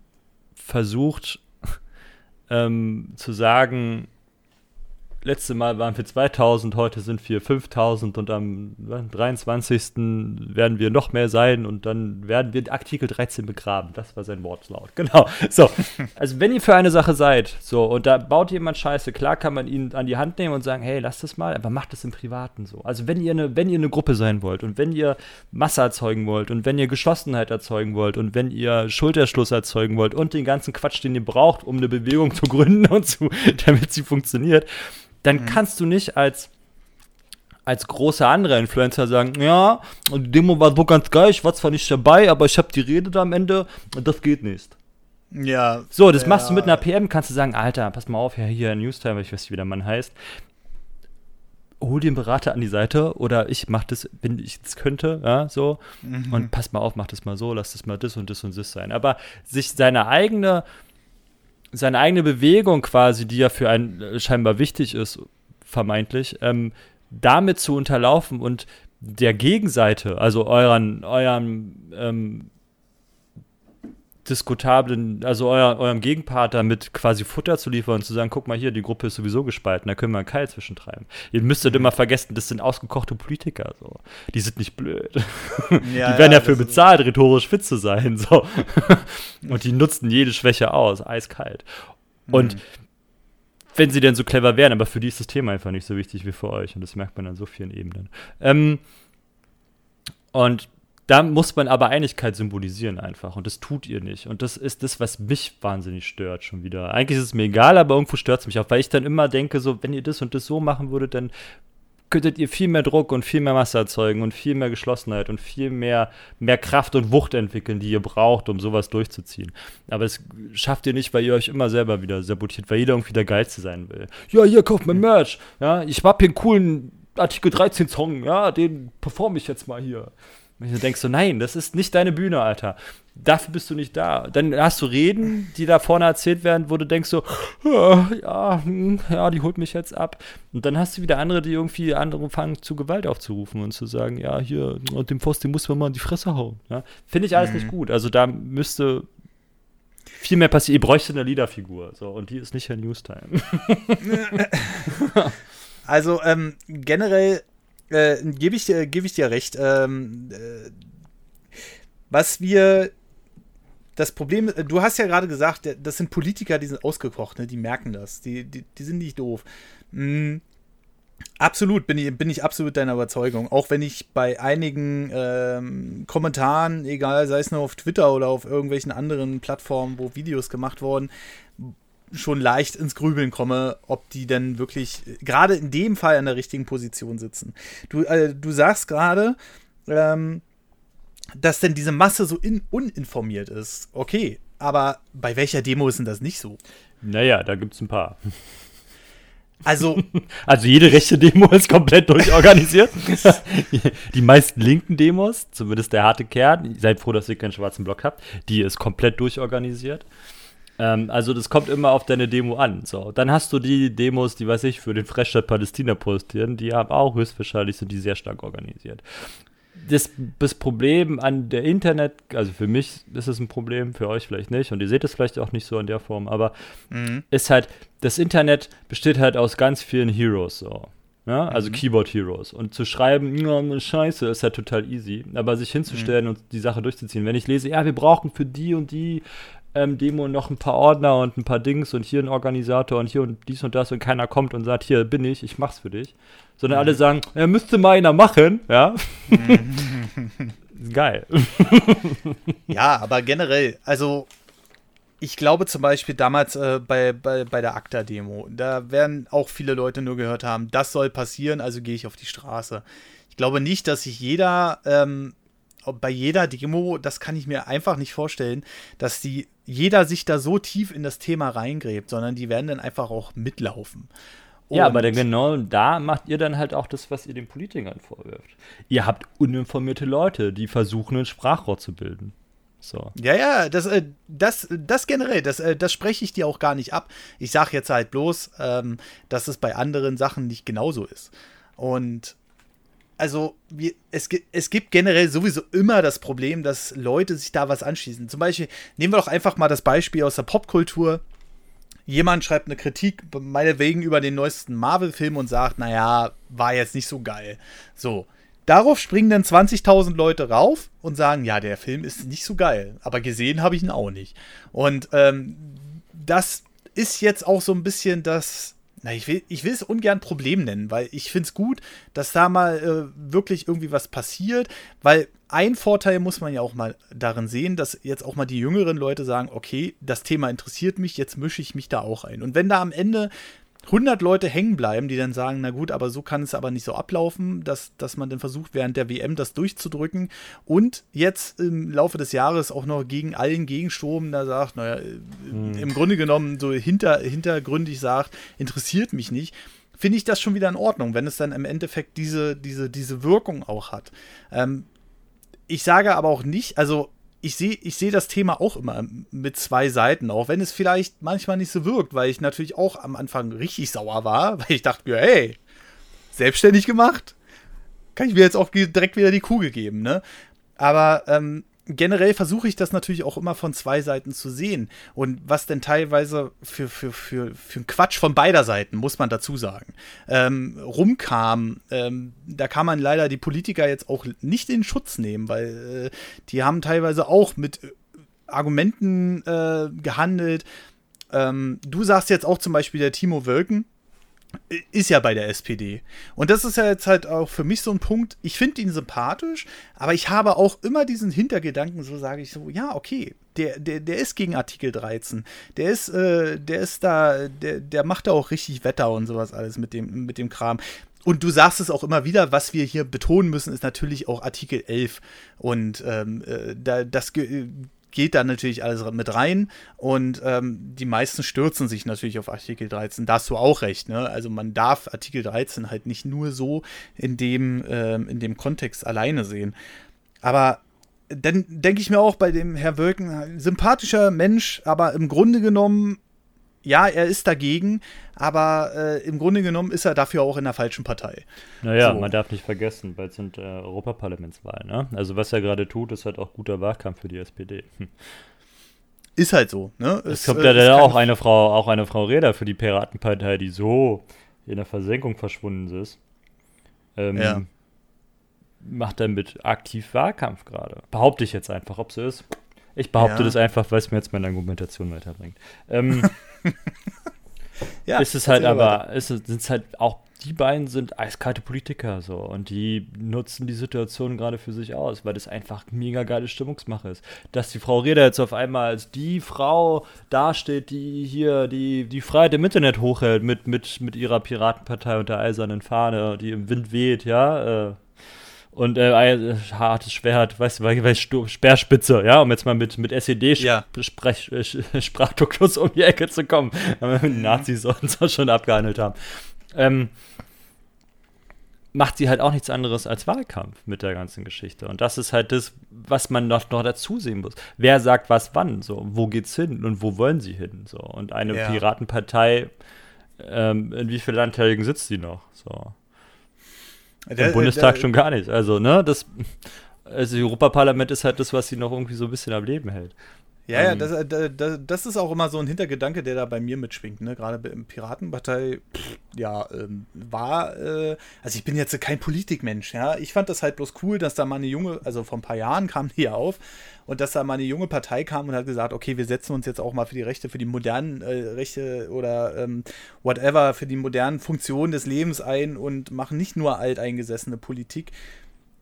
versucht ähm, zu sagen, letzte Mal waren wir 2000, heute sind wir 5000 und am 23. werden wir noch mehr sein und dann werden wir Artikel 13 begraben. Das war sein Wortlaut. Genau. So. Also, wenn ihr für eine Sache seid, so, und da baut jemand Scheiße, klar kann man ihn an die Hand nehmen und sagen, hey, lasst das mal, aber macht es im Privaten so. Also, wenn ihr eine, wenn ihr eine Gruppe sein wollt und wenn ihr Masse erzeugen wollt und wenn ihr Geschlossenheit erzeugen wollt und wenn ihr Schulterschluss erzeugen wollt und den ganzen Quatsch, den ihr braucht, um eine Bewegung zu gründen und zu, damit sie funktioniert, dann mhm. kannst du nicht als als großer anderer Influencer sagen, ja, die Demo war so ganz geil, ich war zwar nicht dabei, aber ich habe die Rede da am Ende, das geht nicht. Ja. So, das ja. machst du mit einer PM, kannst du sagen, Alter, pass mal auf, ja, hier Newstime, ich weiß nicht, wie der Mann heißt. Hol einen Berater an die Seite oder ich mach das, wenn ich es könnte, ja, so. Mhm. Und pass mal auf, mach das mal so, lass das mal das und das und das sein. Aber sich seine eigene seine eigene Bewegung quasi, die ja für einen äh, scheinbar wichtig ist, vermeintlich, ähm, damit zu unterlaufen und der Gegenseite, also euren, euren ähm, diskutablen, also euer, eurem Gegenpart damit quasi Futter zu liefern und zu sagen, guck mal hier, die Gruppe ist sowieso gespalten, da können wir einen Keil zwischentreiben. Ihr müsstet mhm. immer vergessen, das sind ausgekochte Politiker, so. Die sind nicht blöd. Ja, die werden ja, dafür bezahlt, rhetorisch fit zu sein, so. und die nutzen jede Schwäche aus, eiskalt. Und mhm. wenn sie denn so clever wären, aber für die ist das Thema einfach nicht so wichtig wie für euch und das merkt man an so vielen Ebenen. Ähm, und da muss man aber Einigkeit symbolisieren einfach und das tut ihr nicht. Und das ist das, was mich wahnsinnig stört schon wieder. Eigentlich ist es mir egal, aber irgendwo stört es mich auch, weil ich dann immer denke, so, wenn ihr das und das so machen würdet, dann könntet ihr viel mehr Druck und viel mehr Masse erzeugen und viel mehr Geschlossenheit und viel mehr, mehr Kraft und Wucht entwickeln, die ihr braucht, um sowas durchzuziehen. Aber das schafft ihr nicht, weil ihr euch immer selber wieder sabotiert, weil jeder irgendwie der Geilste sein will. Ja, hier kauft mein Merch. Ja, ich hab hier einen coolen Artikel 13 Song. Ja, den performe ich jetzt mal hier. Und du denkst so, nein, das ist nicht deine Bühne, Alter. Dafür bist du nicht da. Dann hast du Reden, die da vorne erzählt werden, wo du denkst so, ja, ja, hm, ja, die holt mich jetzt ab. Und dann hast du wieder andere, die irgendwie andere fangen zu Gewalt aufzurufen und zu sagen, ja, hier, und dem Pfosten muss man mal in die Fresse hauen. Ja? Finde ich alles mhm. nicht gut. Also da müsste viel mehr passieren. Ihr bräuchte eine Leaderfigur. So, und die ist nicht Herr Newstime. also ähm, generell äh, gebe ich, geb ich dir recht. Ähm, äh, was wir. Das Problem, äh, du hast ja gerade gesagt, das sind Politiker, die sind ausgekocht, ne? die merken das. Die, die, die sind nicht doof. Mhm. Absolut, bin ich, bin ich absolut deiner Überzeugung. Auch wenn ich bei einigen ähm, Kommentaren, egal, sei es nur auf Twitter oder auf irgendwelchen anderen Plattformen, wo Videos gemacht wurden, schon leicht ins Grübeln komme, ob die denn wirklich gerade in dem Fall an der richtigen Position sitzen. Du, äh, du sagst gerade, ähm, dass denn diese Masse so in, uninformiert ist. Okay, aber bei welcher Demo ist denn das nicht so? Naja, da gibt es ein paar. Also, also jede rechte Demo ist komplett durchorganisiert. die meisten linken Demos, zumindest der harte Kern, seid froh, dass ihr keinen schwarzen Block habt, die ist komplett durchorganisiert. Ähm, also das kommt immer auf deine Demo an. So, dann hast du die Demos, die weiß ich, für den Fressstadt Palästina postieren, die haben auch höchstwahrscheinlich sind die sehr stark organisiert. Das, das, Problem an der Internet, also für mich ist es ein Problem, für euch vielleicht nicht und ihr seht es vielleicht auch nicht so in der Form, aber mhm. ist halt, das Internet besteht halt aus ganz vielen Heroes so. Ja, also mhm. Keyboard Heroes. Und zu schreiben, ja, scheiße, ist halt total easy. Aber sich hinzustellen mhm. und die Sache durchzuziehen. Wenn ich lese, ja, wir brauchen für die und die ähm, Demo noch ein paar Ordner und ein paar Dings und hier ein Organisator und hier und dies und das und keiner kommt und sagt, hier bin ich, ich mach's für dich. Sondern mhm. alle sagen, ja, müsste mal einer machen, ja. Geil. ja, aber generell, also ich glaube zum Beispiel damals äh, bei, bei, bei der ACTA-Demo, da werden auch viele Leute nur gehört haben, das soll passieren, also gehe ich auf die Straße. Ich glaube nicht, dass sich jeder ähm, bei jeder Demo, das kann ich mir einfach nicht vorstellen, dass die jeder sich da so tief in das Thema reingräbt, sondern die werden dann einfach auch mitlaufen. Und ja, aber dann genau da macht ihr dann halt auch das, was ihr den Politikern vorwirft. Ihr habt uninformierte Leute, die versuchen, ein Sprachrohr zu bilden. So. Ja, ja, das, äh, das, das generell, das, äh, das spreche ich dir auch gar nicht ab. Ich sage jetzt halt bloß, ähm, dass es bei anderen Sachen nicht genauso ist. Und also wir, es, es gibt generell sowieso immer das Problem, dass Leute sich da was anschließen. Zum Beispiel, nehmen wir doch einfach mal das Beispiel aus der Popkultur. Jemand schreibt eine Kritik, meinetwegen über den neuesten Marvel-Film und sagt, naja, war jetzt nicht so geil. So. Darauf springen dann 20.000 Leute rauf und sagen, ja, der Film ist nicht so geil, aber gesehen habe ich ihn auch nicht. Und ähm, das ist jetzt auch so ein bisschen das, na, ich will, ich will es ungern Problem nennen, weil ich finde es gut, dass da mal äh, wirklich irgendwie was passiert, weil ein Vorteil muss man ja auch mal darin sehen, dass jetzt auch mal die jüngeren Leute sagen, okay, das Thema interessiert mich, jetzt mische ich mich da auch ein. Und wenn da am Ende 100 Leute hängen bleiben, die dann sagen, na gut, aber so kann es aber nicht so ablaufen, dass, dass man dann versucht, während der WM das durchzudrücken und jetzt im Laufe des Jahres auch noch gegen allen Gegenstrom da sagt, naja, hm. im Grunde genommen so hinter, hintergründig sagt, interessiert mich nicht, finde ich das schon wieder in Ordnung, wenn es dann im Endeffekt diese, diese, diese Wirkung auch hat. Ähm, ich sage aber auch nicht, also ich sehe ich seh das Thema auch immer mit zwei Seiten, auch wenn es vielleicht manchmal nicht so wirkt, weil ich natürlich auch am Anfang richtig sauer war, weil ich dachte mir, hey, selbstständig gemacht, kann ich mir jetzt auch direkt wieder die Kugel geben, ne? Aber ähm, generell versuche ich das natürlich auch immer von zwei Seiten zu sehen. Und was denn teilweise für, für, für, für ein Quatsch von beider Seiten, muss man dazu sagen, ähm, rumkam, ähm, da kann man leider die Politiker jetzt auch nicht in Schutz nehmen, weil äh, die haben teilweise auch mit äh, Argumenten äh, gehandelt. Ähm, du sagst jetzt auch zum Beispiel der Timo Wölken, ist ja bei der SPD. Und das ist ja jetzt halt auch für mich so ein Punkt, ich finde ihn sympathisch, aber ich habe auch immer diesen Hintergedanken, so sage ich so, ja, okay, der, der, der ist gegen Artikel 13. Der ist, äh, der ist da, der, der macht da auch richtig Wetter und sowas alles mit dem, mit dem Kram. und du sagst es auch immer wieder, was wir hier betonen müssen, ist natürlich auch Artikel 11. Und ähm, äh, da, das geht da natürlich alles mit rein. Und ähm, die meisten stürzen sich natürlich auf Artikel 13. Da hast du auch recht. Ne? Also man darf Artikel 13 halt nicht nur so in dem, ähm, in dem Kontext alleine sehen. Aber dann denke ich mir auch bei dem Herr Wölken, sympathischer Mensch, aber im Grunde genommen ja, er ist dagegen, aber äh, im Grunde genommen ist er dafür auch in der falschen Partei. Naja, so. man darf nicht vergessen, bald sind äh, Europaparlamentswahlen. Ne? Also was er gerade tut, ist halt auch guter Wahlkampf für die SPD. Hm. Ist halt so. Ne? Es, es kommt äh, ja auch eine Frau, auch eine Frau Reda für die Piratenpartei, die so in der Versenkung verschwunden ist. Ähm, ja. Macht damit aktiv Wahlkampf gerade. Behaupte ich jetzt einfach, ob so ist. Ich behaupte ja. das einfach, weil es mir jetzt meine Argumentation weiterbringt. Ähm, ja, ist es halt aber, ist es, sind halt auch, die beiden sind eiskalte Politiker so und die nutzen die Situation gerade für sich aus, weil das einfach mega geile Stimmungsmache ist. Dass die Frau Reda jetzt auf einmal als die Frau dasteht, die hier die, die Freiheit im Internet hochhält mit, mit, mit ihrer Piratenpartei und der eisernen Fahne, die im Wind weht, ja, äh, und äh, hartes Schwert, weißt du, weißt, Speerspitze, ja, um jetzt mal mit, mit SED-Sprachduktus ja. um die Ecke zu kommen, wenn wir die Nazis uns so schon abgehandelt haben. Ähm, macht sie halt auch nichts anderes als Wahlkampf mit der ganzen Geschichte. Und das ist halt das, was man noch, noch dazu sehen muss. Wer sagt was wann? So, wo geht's hin und wo wollen sie hin? So, und eine ja. Piratenpartei, ähm, in wie vielen Landtagen sitzt sie noch? So. Der, Im Bundestag der, schon gar nicht. Also, ne, das, also Europaparlament ist halt das, was sie noch irgendwie so ein bisschen am Leben hält. Ja, ja, ähm, das, das, das, ist auch immer so ein Hintergedanke, der da bei mir mitschwingt. Ne? Gerade im Piratenpartei, pff, ja, ähm, war, äh, also ich bin jetzt kein Politikmensch, ja. Ich fand das halt bloß cool, dass da mal eine junge, also vor ein paar Jahren kam die ja auf und dass da mal eine junge Partei kam und hat gesagt, okay, wir setzen uns jetzt auch mal für die Rechte, für die modernen äh, Rechte oder ähm, whatever, für die modernen Funktionen des Lebens ein und machen nicht nur alteingesessene Politik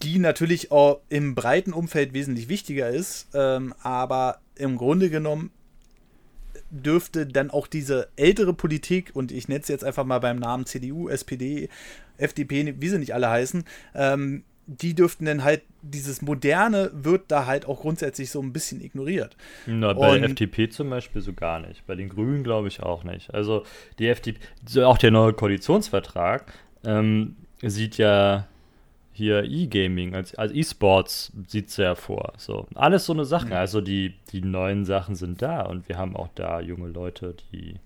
die natürlich auch im breiten Umfeld wesentlich wichtiger ist, ähm, aber im Grunde genommen dürfte dann auch diese ältere Politik, und ich nenne es jetzt einfach mal beim Namen CDU, SPD, FDP, wie sie nicht alle heißen, ähm, die dürften dann halt, dieses Moderne wird da halt auch grundsätzlich so ein bisschen ignoriert. Na, bei der FDP zum Beispiel so gar nicht. Bei den Grünen glaube ich auch nicht. Also die FDP, auch der neue Koalitionsvertrag ähm, sieht ja hier E-Gaming, als, als E-Sports sieht es ja vor. So, alles so eine Sache. Mhm. Also die, die neuen Sachen sind da und wir haben auch da junge Leute, die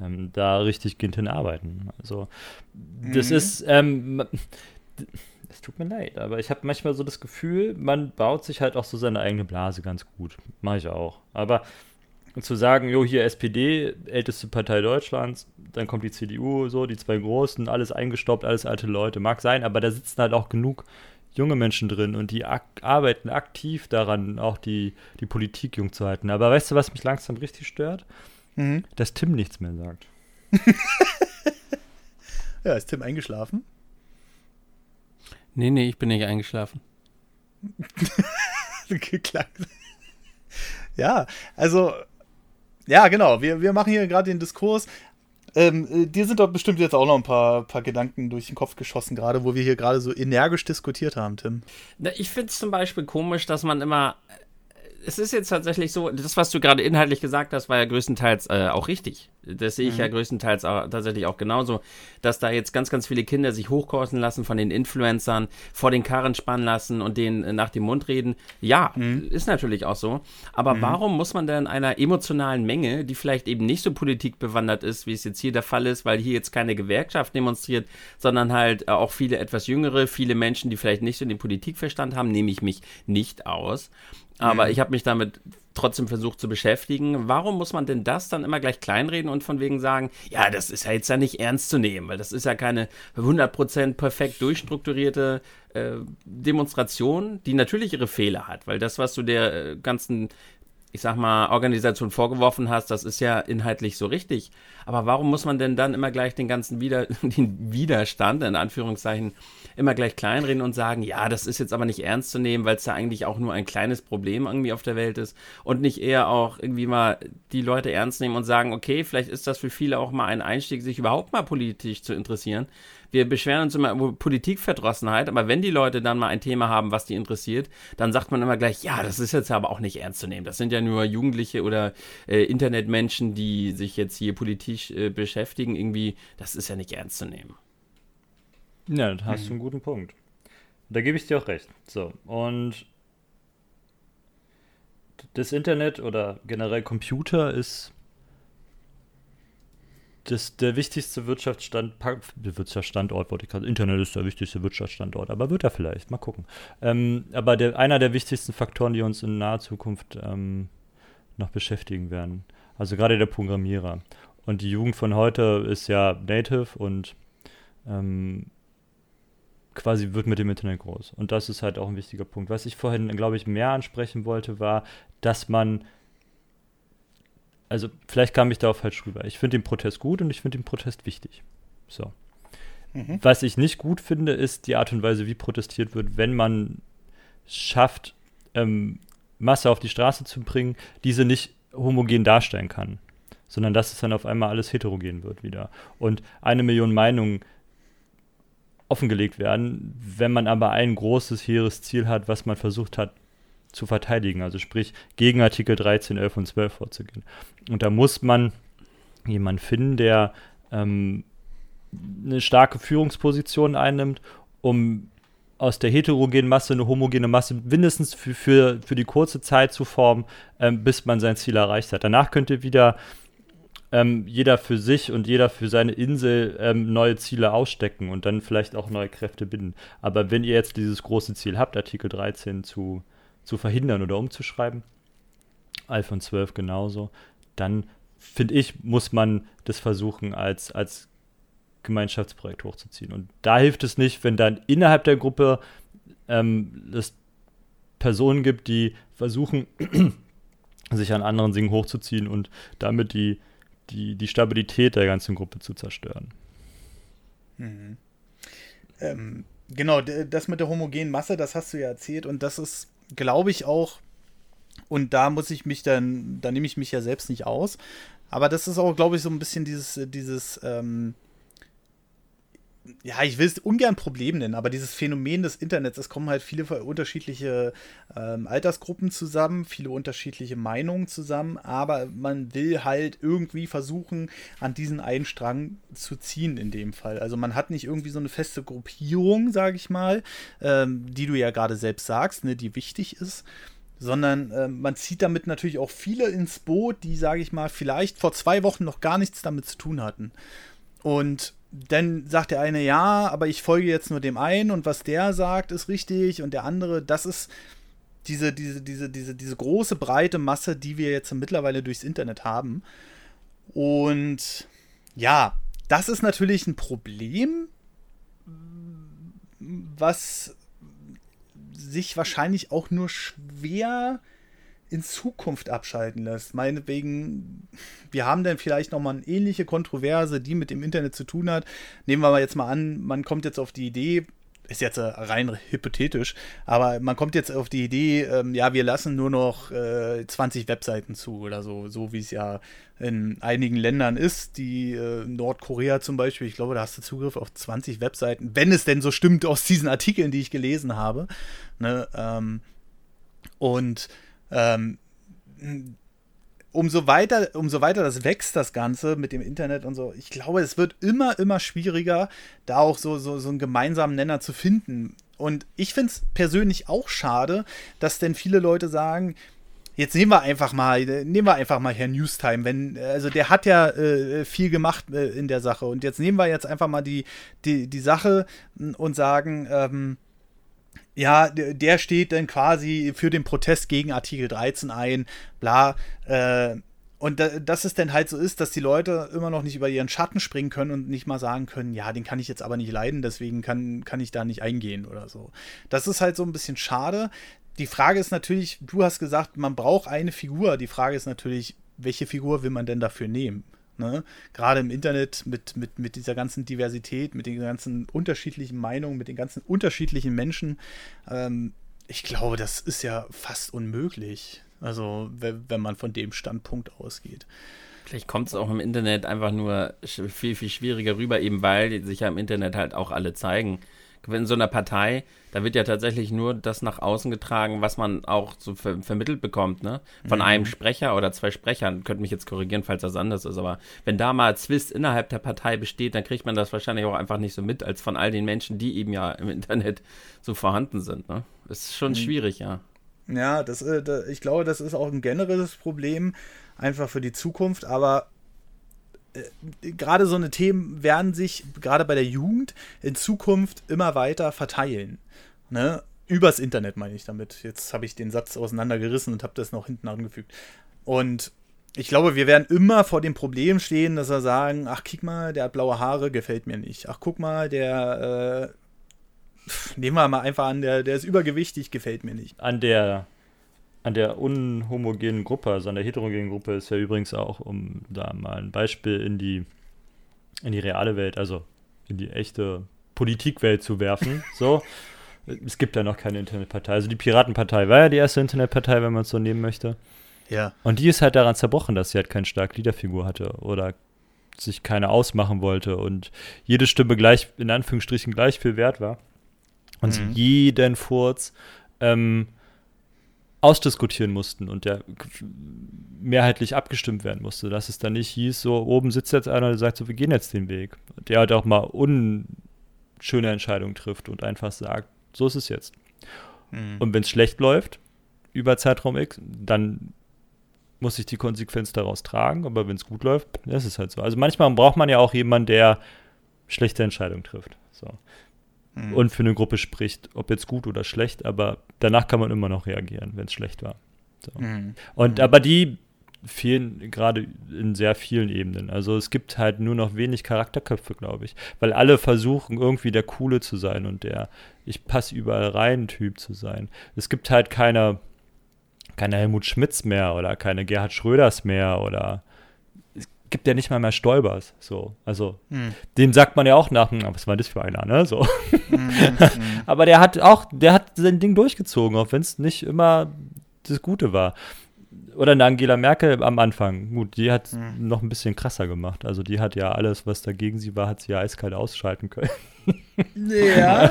ähm, da richtig hinten arbeiten. Also das mhm. ist, ähm, tut mir leid, aber ich habe manchmal so das Gefühl, man baut sich halt auch so seine eigene Blase ganz gut. Mache ich auch. Aber zu sagen, jo, hier SPD, älteste Partei Deutschlands, dann kommt die CDU, so, die zwei großen, alles eingestoppt, alles alte Leute, mag sein, aber da sitzen halt auch genug junge Menschen drin und die ak arbeiten aktiv daran, auch die, die Politik jung zu halten. Aber weißt du, was mich langsam richtig stört? Mhm. Dass Tim nichts mehr sagt. ja, ist Tim eingeschlafen? Nee, nee, ich bin nicht eingeschlafen. ja, also ja, genau. Wir, wir machen hier gerade den Diskurs. Ähm, äh, dir sind doch bestimmt jetzt auch noch ein paar, paar Gedanken durch den Kopf geschossen, gerade wo wir hier gerade so energisch diskutiert haben, Tim. Na, ich finde es zum Beispiel komisch, dass man immer es ist jetzt tatsächlich so, das, was du gerade inhaltlich gesagt hast, war ja größtenteils äh, auch richtig. Das sehe ich mhm. ja größtenteils auch, tatsächlich auch genauso, dass da jetzt ganz, ganz viele Kinder sich hochkursen lassen von den Influencern, vor den Karren spannen lassen und denen äh, nach dem Mund reden. Ja, mhm. ist natürlich auch so. Aber mhm. warum muss man denn einer emotionalen Menge, die vielleicht eben nicht so politikbewandert ist, wie es jetzt hier der Fall ist, weil hier jetzt keine Gewerkschaft demonstriert, sondern halt äh, auch viele etwas jüngere, viele Menschen, die vielleicht nicht so den Politikverstand haben, nehme ich mich nicht aus. Aber mhm. ich habe mich damit trotzdem versucht zu beschäftigen. Warum muss man denn das dann immer gleich kleinreden und von wegen sagen, ja, das ist ja jetzt ja nicht ernst zu nehmen, weil das ist ja keine 100% perfekt durchstrukturierte äh, Demonstration, die natürlich ihre Fehler hat, weil das, was du der äh, ganzen ich sag mal, Organisation vorgeworfen hast, das ist ja inhaltlich so richtig. Aber warum muss man denn dann immer gleich den ganzen Wider den Widerstand, in Anführungszeichen, immer gleich kleinreden und sagen, ja, das ist jetzt aber nicht ernst zu nehmen, weil es da eigentlich auch nur ein kleines Problem irgendwie auf der Welt ist und nicht eher auch irgendwie mal die Leute ernst nehmen und sagen, okay, vielleicht ist das für viele auch mal ein Einstieg, sich überhaupt mal politisch zu interessieren wir beschweren uns immer über Politikverdrossenheit, aber wenn die Leute dann mal ein Thema haben, was die interessiert, dann sagt man immer gleich, ja, das ist jetzt aber auch nicht ernst zu nehmen. Das sind ja nur Jugendliche oder äh, Internetmenschen, die sich jetzt hier politisch äh, beschäftigen. Irgendwie, das ist ja nicht ernst zu nehmen. Ja, da hast mhm. du einen guten Punkt. Da gebe ich dir auch recht. So, und das Internet oder generell Computer ist das, der wichtigste Wirtschaftsstand, Wirtschaftsstandort, wollte ich gerade, Internet ist der wichtigste Wirtschaftsstandort, aber wird er vielleicht, mal gucken. Ähm, aber der, einer der wichtigsten Faktoren, die uns in naher Zukunft ähm, noch beschäftigen werden. Also gerade der Programmierer. Und die Jugend von heute ist ja native und ähm, quasi wird mit dem Internet groß. Und das ist halt auch ein wichtiger Punkt. Was ich vorhin, glaube ich, mehr ansprechen wollte, war, dass man also vielleicht kam ich da auch falsch rüber. Ich finde den Protest gut und ich finde den Protest wichtig. So. Mhm. Was ich nicht gut finde, ist die Art und Weise, wie protestiert wird, wenn man schafft, ähm, Masse auf die Straße zu bringen, diese nicht homogen darstellen kann, sondern dass es dann auf einmal alles heterogen wird wieder. Und eine Million Meinungen offengelegt werden, wenn man aber ein großes, hehres Ziel hat, was man versucht hat zu verteidigen, also sprich gegen Artikel 13, 11 und 12 vorzugehen. Und da muss man jemanden finden, der ähm, eine starke Führungsposition einnimmt, um aus der heterogenen Masse eine homogene Masse mindestens für, für, für die kurze Zeit zu formen, ähm, bis man sein Ziel erreicht hat. Danach könnte wieder ähm, jeder für sich und jeder für seine Insel ähm, neue Ziele ausstecken und dann vielleicht auch neue Kräfte binden. Aber wenn ihr jetzt dieses große Ziel habt, Artikel 13 zu zu verhindern oder umzuschreiben, iPhone 12 genauso, dann finde ich, muss man das versuchen als, als Gemeinschaftsprojekt hochzuziehen. Und da hilft es nicht, wenn dann innerhalb der Gruppe ähm, es Personen gibt, die versuchen, sich an anderen Dingen hochzuziehen und damit die, die, die Stabilität der ganzen Gruppe zu zerstören. Mhm. Ähm, genau, das mit der homogenen Masse, das hast du ja erzählt und das ist glaube ich auch, und da muss ich mich dann, da nehme ich mich ja selbst nicht aus. Aber das ist auch, glaube ich, so ein bisschen dieses, dieses, ähm, ja, ich will es ungern Problem nennen, aber dieses Phänomen des Internets, es kommen halt viele unterschiedliche ähm, Altersgruppen zusammen, viele unterschiedliche Meinungen zusammen, aber man will halt irgendwie versuchen, an diesen einen Strang zu ziehen in dem Fall. Also man hat nicht irgendwie so eine feste Gruppierung, sage ich mal, ähm, die du ja gerade selbst sagst, ne, die wichtig ist, sondern äh, man zieht damit natürlich auch viele ins Boot, die, sage ich mal, vielleicht vor zwei Wochen noch gar nichts damit zu tun hatten. Und dann sagt der eine, ja, aber ich folge jetzt nur dem einen und was der sagt, ist richtig und der andere, das ist diese, diese, diese, diese, diese große, breite Masse, die wir jetzt mittlerweile durchs Internet haben. Und ja, das ist natürlich ein Problem, was sich wahrscheinlich auch nur schwer in Zukunft abschalten lässt. Meinetwegen, wir haben dann vielleicht nochmal eine ähnliche Kontroverse, die mit dem Internet zu tun hat. Nehmen wir mal jetzt mal an, man kommt jetzt auf die Idee, ist jetzt rein hypothetisch, aber man kommt jetzt auf die Idee, ähm, ja, wir lassen nur noch äh, 20 Webseiten zu oder so, so wie es ja in einigen Ländern ist, die äh, Nordkorea zum Beispiel, ich glaube, da hast du Zugriff auf 20 Webseiten, wenn es denn so stimmt aus diesen Artikeln, die ich gelesen habe. Ne, ähm, und ähm, umso weiter, umso weiter das wächst, das Ganze mit dem Internet und so, ich glaube, es wird immer, immer schwieriger, da auch so, so, so einen gemeinsamen Nenner zu finden. Und ich finde es persönlich auch schade, dass denn viele Leute sagen, jetzt nehmen wir einfach mal, nehmen wir einfach mal Herrn Newstime, wenn, also der hat ja äh, viel gemacht äh, in der Sache und jetzt nehmen wir jetzt einfach mal die, die, die Sache und sagen, ähm, ja, der steht dann quasi für den Protest gegen Artikel 13 ein, bla. Äh, und da, dass es dann halt so ist, dass die Leute immer noch nicht über ihren Schatten springen können und nicht mal sagen können, ja, den kann ich jetzt aber nicht leiden, deswegen kann, kann ich da nicht eingehen oder so. Das ist halt so ein bisschen schade. die Frage ist natürlich, du hast gesagt, man braucht eine Figur. Die Frage ist natürlich, welche Figur will man denn dafür nehmen? Ne? Gerade im Internet mit, mit, mit dieser ganzen Diversität, mit den ganzen unterschiedlichen Meinungen, mit den ganzen unterschiedlichen Menschen. Ähm, ich glaube, das ist ja fast unmöglich. Also, wenn man von dem Standpunkt ausgeht. Vielleicht kommt es auch im Internet einfach nur viel, viel schwieriger rüber, eben weil sich ja im Internet halt auch alle zeigen in so einer Partei, da wird ja tatsächlich nur das nach außen getragen, was man auch so ver vermittelt bekommt, ne? Von mhm. einem Sprecher oder zwei Sprechern. Könnt mich jetzt korrigieren, falls das anders ist, aber wenn da mal Zwist innerhalb der Partei besteht, dann kriegt man das wahrscheinlich auch einfach nicht so mit, als von all den Menschen, die eben ja im Internet so vorhanden sind, ne? Das ist schon mhm. schwierig, ja. Ja, das, äh, ich glaube, das ist auch ein generelles Problem, einfach für die Zukunft, aber gerade so eine Themen werden sich gerade bei der Jugend in Zukunft immer weiter verteilen. Ne? Übers Internet meine ich damit. Jetzt habe ich den Satz auseinandergerissen und habe das noch hinten angefügt. Und ich glaube, wir werden immer vor dem Problem stehen, dass wir sagen, ach, guck mal, der hat blaue Haare, gefällt mir nicht. Ach, guck mal, der, äh, nehmen wir mal einfach an, der, der ist übergewichtig, gefällt mir nicht. An der an der unhomogenen Gruppe, also an der heterogenen Gruppe, ist ja übrigens auch, um da mal ein Beispiel in die, in die reale Welt, also in die echte Politikwelt zu werfen. so. Es gibt ja noch keine Internetpartei. Also die Piratenpartei war ja die erste Internetpartei, wenn man es so nehmen möchte. Ja. Und die ist halt daran zerbrochen, dass sie halt keine starke Liederfigur hatte oder sich keine ausmachen wollte und jede Stimme gleich, in Anführungsstrichen, gleich viel wert war. Und mhm. jeden Furz ähm, ausdiskutieren mussten und der mehrheitlich abgestimmt werden musste, dass es dann nicht hieß, so oben sitzt jetzt einer, der sagt so, wir gehen jetzt den Weg. Der halt auch mal unschöne Entscheidungen trifft und einfach sagt, so ist es jetzt. Mhm. Und wenn es schlecht läuft, über Zeitraum X, dann muss ich die Konsequenz daraus tragen, aber wenn es gut läuft, ist es halt so. Also manchmal braucht man ja auch jemanden, der schlechte Entscheidungen trifft. So mhm. und für eine Gruppe spricht, ob jetzt gut oder schlecht, aber danach kann man immer noch reagieren, wenn es schlecht war. So. Mhm. Und mhm. aber die fehlen gerade in sehr vielen Ebenen. Also es gibt halt nur noch wenig Charakterköpfe, glaube ich, weil alle versuchen irgendwie der Coole zu sein und der ich passe überall rein Typ zu sein. Es gibt halt keine keine Helmut Schmitz mehr oder keine Gerhard Schröders mehr oder gibt ja nicht mal mehr Stolbers. So, also hm. dem sagt man ja auch nach, hm, was war das für einer, ne? So. Hm, hm. Aber der hat auch, der hat sein Ding durchgezogen, auch wenn es nicht immer das Gute war. Oder eine Angela Merkel am Anfang. Gut, die hat hm. noch ein bisschen krasser gemacht. Also die hat ja alles, was dagegen sie war, hat sie ja eiskalt ausschalten können. Ja.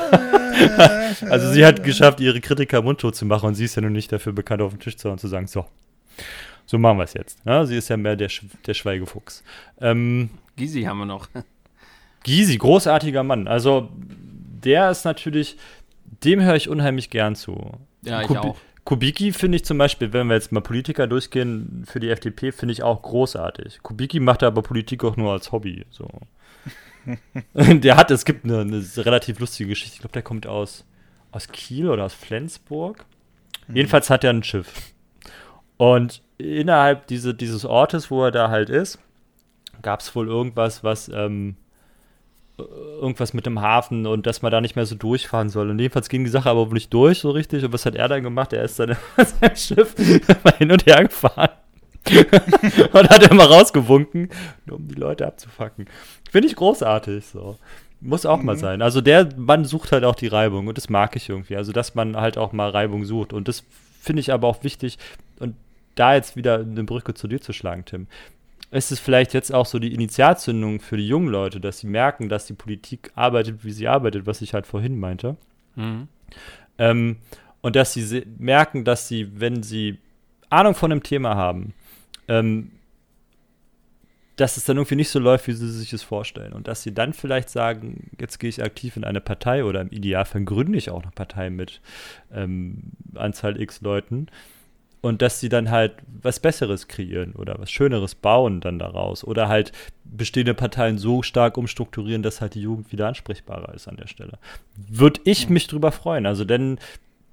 also sie hat geschafft, ihre Kritiker mundtot zu machen und sie ist ja nun nicht dafür bekannt, auf den Tisch zu hauen und zu sagen, so, so machen wir es jetzt. Ja, ne? sie ist ja mehr der, Sch der Schweigefuchs. Ähm, Gysi haben wir noch. Gysi, großartiger Mann. Also, der ist natürlich, dem höre ich unheimlich gern zu. Ja, ich auch. Kubicki finde ich zum Beispiel, wenn wir jetzt mal Politiker durchgehen für die FDP, finde ich auch großartig. Kubicki macht aber Politik auch nur als Hobby. So. der hat, es gibt eine, eine relativ lustige Geschichte. Ich glaube, der kommt aus, aus Kiel oder aus Flensburg. Mhm. Jedenfalls hat er ein Schiff. Und innerhalb diese, dieses Ortes, wo er da halt ist, gab es wohl irgendwas, was ähm, irgendwas mit dem Hafen und dass man da nicht mehr so durchfahren soll. Und jedenfalls ging die Sache aber wohl nicht durch so richtig. Und was hat er dann gemacht? Er ist dann sein Schiff mal hin und her gefahren. und hat immer rausgewunken, nur um die Leute abzufacken. Finde ich großartig so. Muss auch mhm. mal sein. Also der Mann sucht halt auch die Reibung und das mag ich irgendwie. Also dass man halt auch mal Reibung sucht. Und das finde ich aber auch wichtig. Und da jetzt wieder eine Brücke zu dir zu schlagen, Tim, ist es vielleicht jetzt auch so die Initialzündung für die jungen Leute, dass sie merken, dass die Politik arbeitet, wie sie arbeitet, was ich halt vorhin meinte. Mhm. Ähm, und dass sie merken, dass sie, wenn sie Ahnung von einem Thema haben, ähm, dass es dann irgendwie nicht so läuft, wie sie sich es vorstellen. Und dass sie dann vielleicht sagen, jetzt gehe ich aktiv in eine Partei oder im Idealfall gründe ich auch eine Partei mit ähm, Anzahl X Leuten und dass sie dann halt was Besseres kreieren oder was Schöneres bauen dann daraus oder halt bestehende Parteien so stark umstrukturieren, dass halt die Jugend wieder ansprechbarer ist an der Stelle. Würde ich mich drüber freuen. Also denn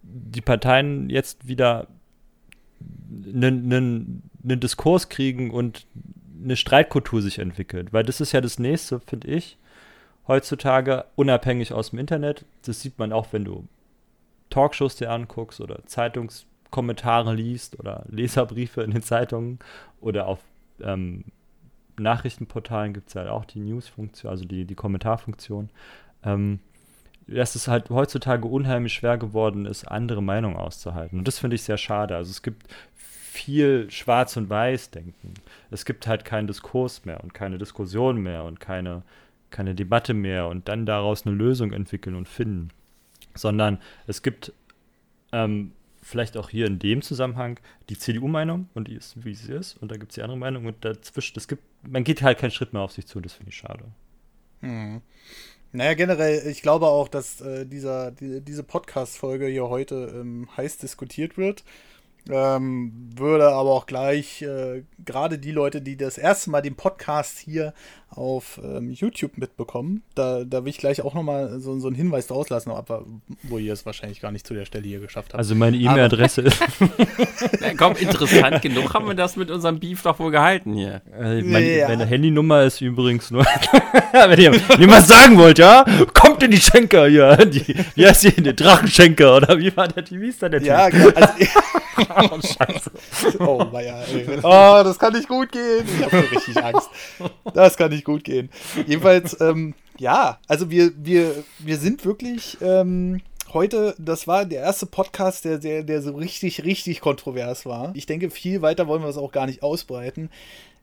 die Parteien jetzt wieder einen Diskurs kriegen und eine Streitkultur sich entwickelt, weil das ist ja das nächste, finde ich, heutzutage unabhängig aus dem Internet. Das sieht man auch, wenn du Talkshows dir anguckst oder Zeitungskommentare liest oder Leserbriefe in den Zeitungen oder auf ähm, Nachrichtenportalen gibt es halt auch die News-Funktion, also die, die Kommentarfunktion. Ähm, dass es halt heutzutage unheimlich schwer geworden ist, andere Meinungen auszuhalten. Und das finde ich sehr schade. Also es gibt viel Schwarz- und Weiß-Denken. Es gibt halt keinen Diskurs mehr und keine Diskussion mehr und keine, keine Debatte mehr und dann daraus eine Lösung entwickeln und finden. Sondern es gibt ähm, vielleicht auch hier in dem Zusammenhang die CDU-Meinung und die ist, wie sie ist, und da gibt es die andere Meinung und dazwischen, es gibt, man geht halt keinen Schritt mehr auf sich zu, das finde ich schade. Hm. Naja, generell, ich glaube auch, dass äh, dieser, die, diese Podcast-Folge hier heute ähm, heiß diskutiert wird. Ähm, würde aber auch gleich äh, gerade die Leute, die das erste Mal den Podcast hier auf ähm, YouTube mitbekommen, da, da will ich gleich auch nochmal so, so einen Hinweis draus lassen, aber wo ihr es wahrscheinlich gar nicht zu der Stelle hier geschafft habt. Also meine E-Mail-Adresse ist. Na, komm, interessant genug haben wir das mit unserem Beef doch wohl gehalten hier. Äh, mein, ja. Meine Handynummer ist übrigens nur. wenn ihr was sagen wollt, ja? Kommt in die Schenker hier. Die, wie heißt die? Die Drachenschenker oder wie war der? Wie ist der Ja, genau. Also, oh, Scheiße. Oh, ey. Oh, das kann nicht gut gehen. Ich habe richtig Angst. Das kann nicht gut gehen. Jedenfalls, ähm, ja, also wir, wir, wir sind wirklich ähm, heute, das war der erste Podcast, der, der, der so richtig, richtig kontrovers war. Ich denke, viel weiter wollen wir es auch gar nicht ausbreiten.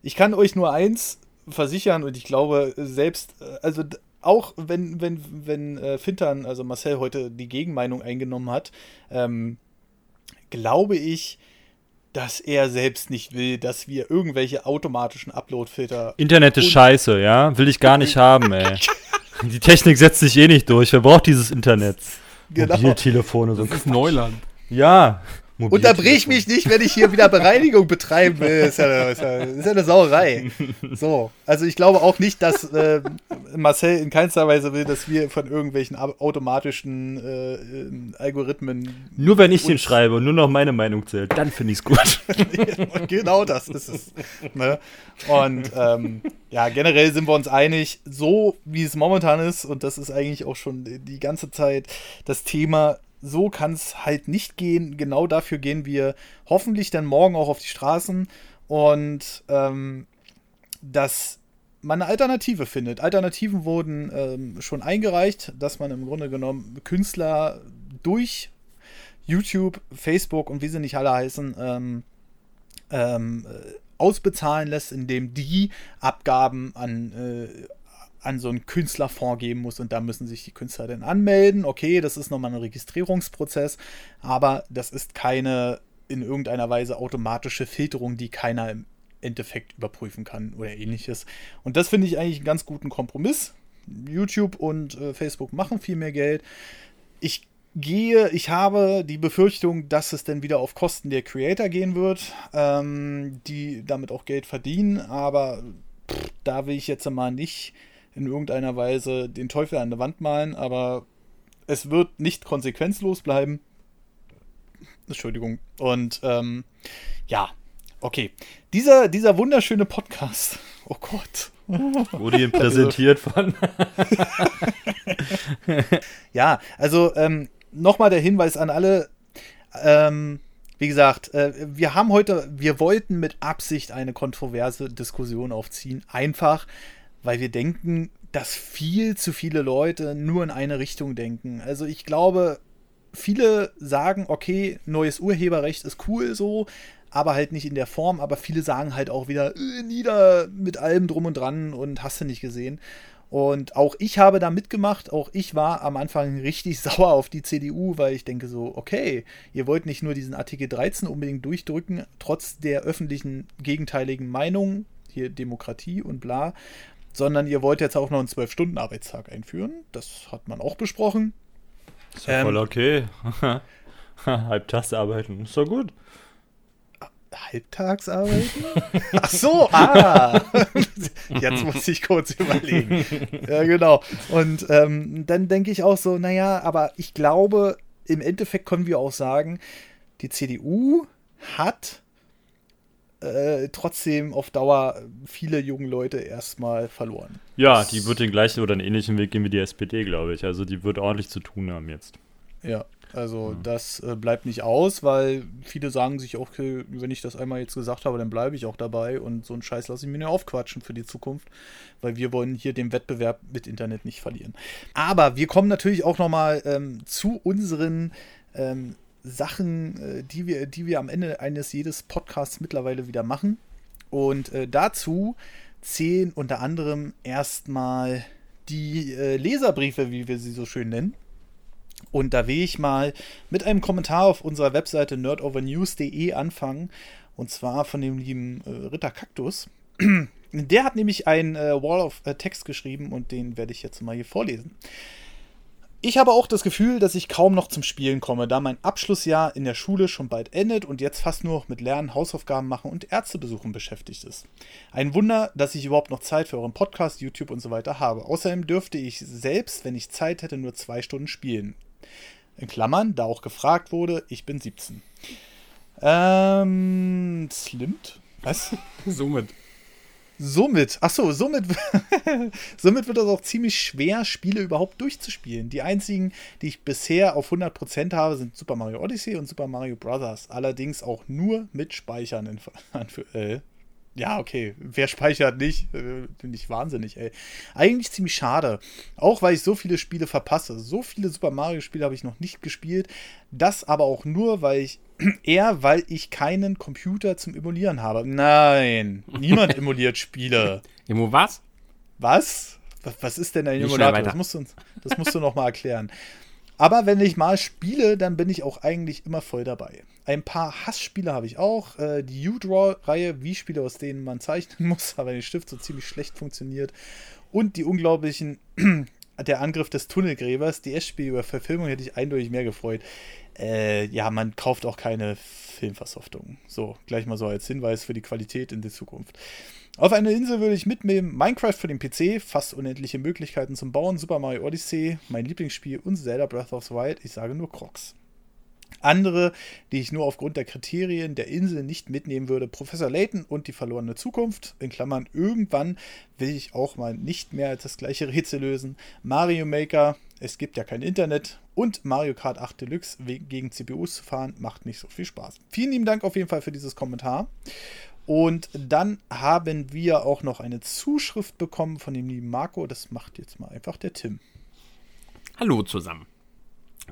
Ich kann euch nur eins versichern und ich glaube, selbst, äh, also auch wenn, wenn, wenn äh, Fintern, also Marcel, heute die Gegenmeinung eingenommen hat, ähm, glaube ich, dass er selbst nicht will, dass wir irgendwelche automatischen Upload-Filter. Internet ist scheiße, ja? Will ich gar nicht haben, ey. Die Technik setzt sich eh nicht durch. Wer braucht dieses Internet? Genau. Mobiltelefone, so das ist Neuland. Ja. Unterbrich mich nicht, wenn ich hier wieder Bereinigung betreiben will. Ist ja, ist ja, ist ja eine Sauerei. So, also ich glaube auch nicht, dass äh, Marcel in keinster Weise will, dass wir von irgendwelchen automatischen äh Algorithmen. Nur wenn ich den schreibe und nur noch meine Meinung zählt, dann finde ich es gut. genau das ist es. Ne? Und ähm, ja, generell sind wir uns einig, so wie es momentan ist, und das ist eigentlich auch schon die ganze Zeit das Thema so kann es halt nicht gehen. Genau dafür gehen wir hoffentlich dann morgen auch auf die Straßen und ähm, dass man eine Alternative findet. Alternativen wurden ähm, schon eingereicht, dass man im Grunde genommen Künstler durch YouTube, Facebook und wie sie nicht alle heißen, ähm, ähm, äh, ausbezahlen lässt, indem die Abgaben an äh, an so einen Künstlerfonds geben muss und da müssen sich die Künstler dann anmelden. Okay, das ist nochmal ein Registrierungsprozess, aber das ist keine in irgendeiner Weise automatische Filterung, die keiner im Endeffekt überprüfen kann oder ähnliches. Und das finde ich eigentlich einen ganz guten Kompromiss. YouTube und äh, Facebook machen viel mehr Geld. Ich gehe, ich habe die Befürchtung, dass es dann wieder auf Kosten der Creator gehen wird, ähm, die damit auch Geld verdienen, aber pff, da will ich jetzt mal nicht in irgendeiner Weise den Teufel an der Wand malen, aber es wird nicht konsequenzlos bleiben. Entschuldigung. Und ähm, ja, okay. Dieser, dieser wunderschöne Podcast. Oh Gott. Wurde ihm präsentiert von. ja, also ähm, nochmal der Hinweis an alle. Ähm, wie gesagt, äh, wir haben heute, wir wollten mit Absicht eine kontroverse Diskussion aufziehen. Einfach, weil wir denken, dass viel zu viele Leute nur in eine Richtung denken. Also ich glaube, viele sagen, okay, neues Urheberrecht ist cool so, aber halt nicht in der Form, aber viele sagen halt auch wieder, äh, nieder mit allem drum und dran und hast du nicht gesehen. Und auch ich habe da mitgemacht, auch ich war am Anfang richtig sauer auf die CDU, weil ich denke so, okay, ihr wollt nicht nur diesen Artikel 13 unbedingt durchdrücken, trotz der öffentlichen gegenteiligen Meinung, hier Demokratie und bla, sondern ihr wollt jetzt auch noch einen 12-Stunden-Arbeitstag einführen. Das hat man auch besprochen. Ist ja ähm, voll okay. Halbtags arbeiten, ist doch gut. Halbtagsarbeiten? Ach so, ah! Jetzt muss ich kurz überlegen. Ja, genau. Und ähm, dann denke ich auch so, naja, aber ich glaube, im Endeffekt können wir auch sagen, die CDU hat äh, trotzdem auf Dauer viele junge Leute erstmal verloren. Ja, die wird den gleichen oder einen ähnlichen Weg gehen wie die SPD, glaube ich. Also die wird ordentlich zu tun haben jetzt. Ja. Also mhm. das äh, bleibt nicht aus, weil viele sagen sich auch, okay, wenn ich das einmal jetzt gesagt habe, dann bleibe ich auch dabei und so einen Scheiß lasse ich mir nicht aufquatschen für die Zukunft, weil wir wollen hier den Wettbewerb mit Internet nicht verlieren. Aber wir kommen natürlich auch nochmal ähm, zu unseren ähm, Sachen, äh, die, wir, die wir am Ende eines jedes Podcasts mittlerweile wieder machen. Und äh, dazu zählen unter anderem erstmal die äh, Leserbriefe, wie wir sie so schön nennen. Und da will ich mal mit einem Kommentar auf unserer Webseite nerdovernews.de anfangen. Und zwar von dem lieben äh, Ritter Kaktus. Der hat nämlich ein äh, Wall of äh, Text geschrieben und den werde ich jetzt mal hier vorlesen. Ich habe auch das Gefühl, dass ich kaum noch zum Spielen komme, da mein Abschlussjahr in der Schule schon bald endet und jetzt fast nur noch mit Lernen, Hausaufgaben machen und Ärztebesuchen beschäftigt ist. Ein Wunder, dass ich überhaupt noch Zeit für euren Podcast, YouTube und so weiter habe. Außerdem dürfte ich selbst, wenn ich Zeit hätte, nur zwei Stunden spielen. In Klammern, da auch gefragt wurde, ich bin 17. Ähm, slimmt? Was? Somit. Somit, achso, somit, somit wird es auch ziemlich schwer, Spiele überhaupt durchzuspielen. Die einzigen, die ich bisher auf 100% habe, sind Super Mario Odyssey und Super Mario Bros. Allerdings auch nur mit Speichern. In, äh, ja, okay, wer speichert nicht? Äh, Finde ich wahnsinnig, ey. Eigentlich ziemlich schade. Auch weil ich so viele Spiele verpasse. So viele Super Mario-Spiele habe ich noch nicht gespielt. Das aber auch nur, weil ich eher, weil ich keinen Computer zum Emulieren habe. Nein, niemand emuliert Spiele. Emo was? Was? Was ist denn ein Emulator? Das musst du, das musst du noch mal erklären. Aber wenn ich mal spiele, dann bin ich auch eigentlich immer voll dabei. Ein paar Hassspiele habe ich auch. Äh, die U-Draw-Reihe, wie Spiele, aus denen man zeichnen muss, aber der Stift so ziemlich schlecht funktioniert. Und die unglaublichen, der Angriff des Tunnelgräbers. Die S-Spiele über Verfilmung hätte ich eindeutig mehr gefreut äh, ja, man kauft auch keine Filmversoftung. So, gleich mal so als Hinweis für die Qualität in der Zukunft. Auf einer Insel würde ich mitnehmen Minecraft für den PC, fast unendliche Möglichkeiten zum Bauen, Super Mario Odyssey, mein Lieblingsspiel und Zelda Breath of the Wild. Ich sage nur Crocs. Andere, die ich nur aufgrund der Kriterien der Insel nicht mitnehmen würde, Professor Layton und die verlorene Zukunft. In Klammern, irgendwann will ich auch mal nicht mehr als das gleiche Rätsel lösen. Mario Maker, es gibt ja kein Internet und Mario Kart 8 Deluxe gegen CPUs zu fahren, macht nicht so viel Spaß. Vielen lieben Dank auf jeden Fall für dieses Kommentar. Und dann haben wir auch noch eine Zuschrift bekommen von dem lieben Marco. Das macht jetzt mal einfach der Tim. Hallo zusammen.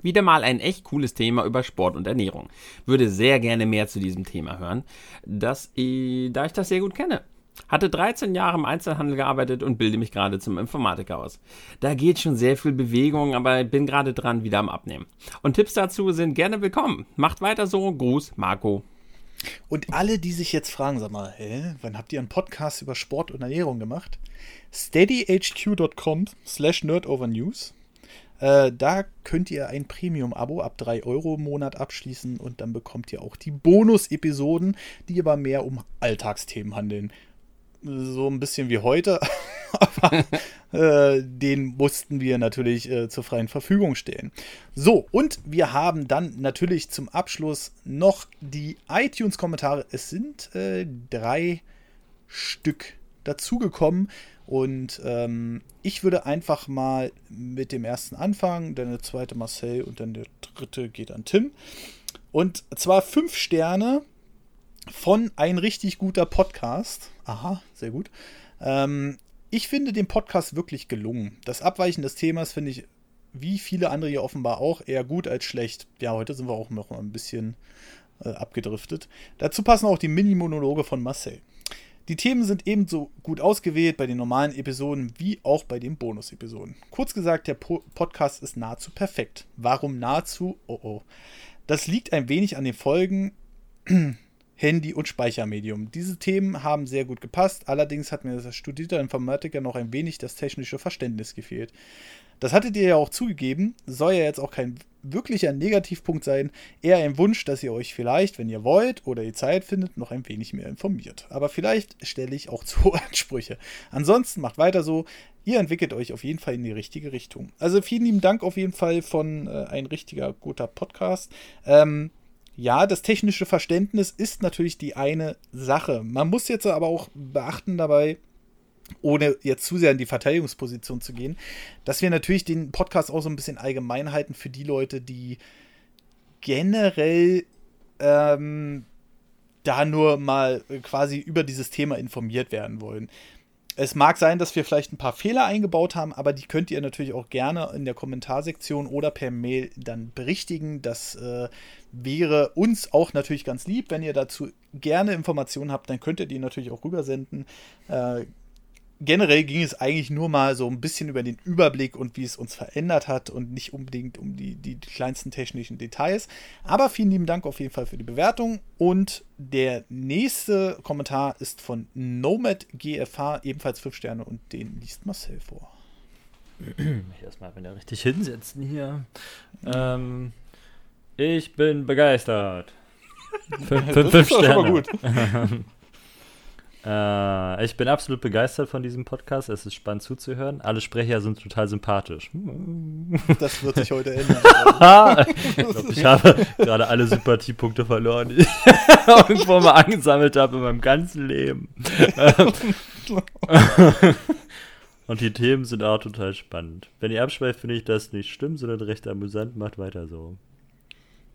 Wieder mal ein echt cooles Thema über Sport und Ernährung. Würde sehr gerne mehr zu diesem Thema hören, das, da ich das sehr gut kenne. Hatte 13 Jahre im Einzelhandel gearbeitet und bilde mich gerade zum Informatiker aus. Da geht schon sehr viel Bewegung, aber bin gerade dran, wieder am Abnehmen. Und Tipps dazu sind gerne willkommen. Macht weiter so. Gruß, Marco. Und alle, die sich jetzt fragen, sag mal, hä, wann habt ihr einen Podcast über Sport und Ernährung gemacht? steadyhq.com slash nerdovernews. Äh, da könnt ihr ein Premium-Abo ab 3 Euro im Monat abschließen und dann bekommt ihr auch die Bonus-Episoden, die aber mehr um Alltagsthemen handeln so ein bisschen wie heute, aber äh, den mussten wir natürlich äh, zur freien Verfügung stellen. So, und wir haben dann natürlich zum Abschluss noch die iTunes-Kommentare. Es sind äh, drei Stück dazugekommen. Und ähm, ich würde einfach mal mit dem ersten anfangen, dann der zweite Marcel und dann der dritte geht an Tim. Und zwar fünf Sterne von ein richtig guter Podcast. Aha, sehr gut. Ähm, ich finde den Podcast wirklich gelungen. Das Abweichen des Themas finde ich, wie viele andere hier offenbar auch, eher gut als schlecht. Ja, heute sind wir auch noch ein bisschen äh, abgedriftet. Dazu passen auch die Mini-Monologe von Marcel. Die Themen sind ebenso gut ausgewählt bei den normalen Episoden wie auch bei den Bonus-Episoden. Kurz gesagt, der po Podcast ist nahezu perfekt. Warum nahezu? Oh oh. Das liegt ein wenig an den Folgen, Handy und Speichermedium. Diese Themen haben sehr gut gepasst, allerdings hat mir als studierter Informatiker noch ein wenig das technische Verständnis gefehlt. Das hattet ihr ja auch zugegeben, soll ja jetzt auch kein wirklicher Negativpunkt sein, eher ein Wunsch, dass ihr euch vielleicht, wenn ihr wollt oder die Zeit findet, noch ein wenig mehr informiert. Aber vielleicht stelle ich auch zu Ansprüche. Ansonsten macht weiter so, ihr entwickelt euch auf jeden Fall in die richtige Richtung. Also vielen lieben Dank auf jeden Fall von äh, ein richtiger guter Podcast. Ähm, ja, das technische Verständnis ist natürlich die eine Sache. Man muss jetzt aber auch beachten dabei, ohne jetzt zu sehr in die Verteidigungsposition zu gehen, dass wir natürlich den Podcast auch so ein bisschen allgemein halten für die Leute, die generell ähm, da nur mal quasi über dieses Thema informiert werden wollen. Es mag sein, dass wir vielleicht ein paar Fehler eingebaut haben, aber die könnt ihr natürlich auch gerne in der Kommentarsektion oder per Mail dann berichtigen. Das äh, wäre uns auch natürlich ganz lieb. Wenn ihr dazu gerne Informationen habt, dann könnt ihr die natürlich auch rübersenden. Äh, generell ging es eigentlich nur mal so ein bisschen über den Überblick und wie es uns verändert hat und nicht unbedingt um die, die, kleinsten technischen Details. Aber vielen lieben Dank auf jeden Fall für die Bewertung. Und der nächste Kommentar ist von Nomad GFH, ebenfalls 5 Sterne und den liest Marcel vor. Erstmal wieder richtig hinsetzen hier. Ähm, ich bin begeistert. Fünf, fünf, fünf Sterne. Äh, ich bin absolut begeistert von diesem Podcast. Es ist spannend zuzuhören. Alle Sprecher sind total sympathisch. Das wird sich heute ändern. ich glaube, ich habe gerade alle Sympathiepunkte verloren, die ich irgendwo mal angesammelt habe in meinem ganzen Leben. Und die Themen sind auch total spannend. Wenn ihr abschweift, finde ich das nicht schlimm, sondern recht amüsant. Macht weiter so.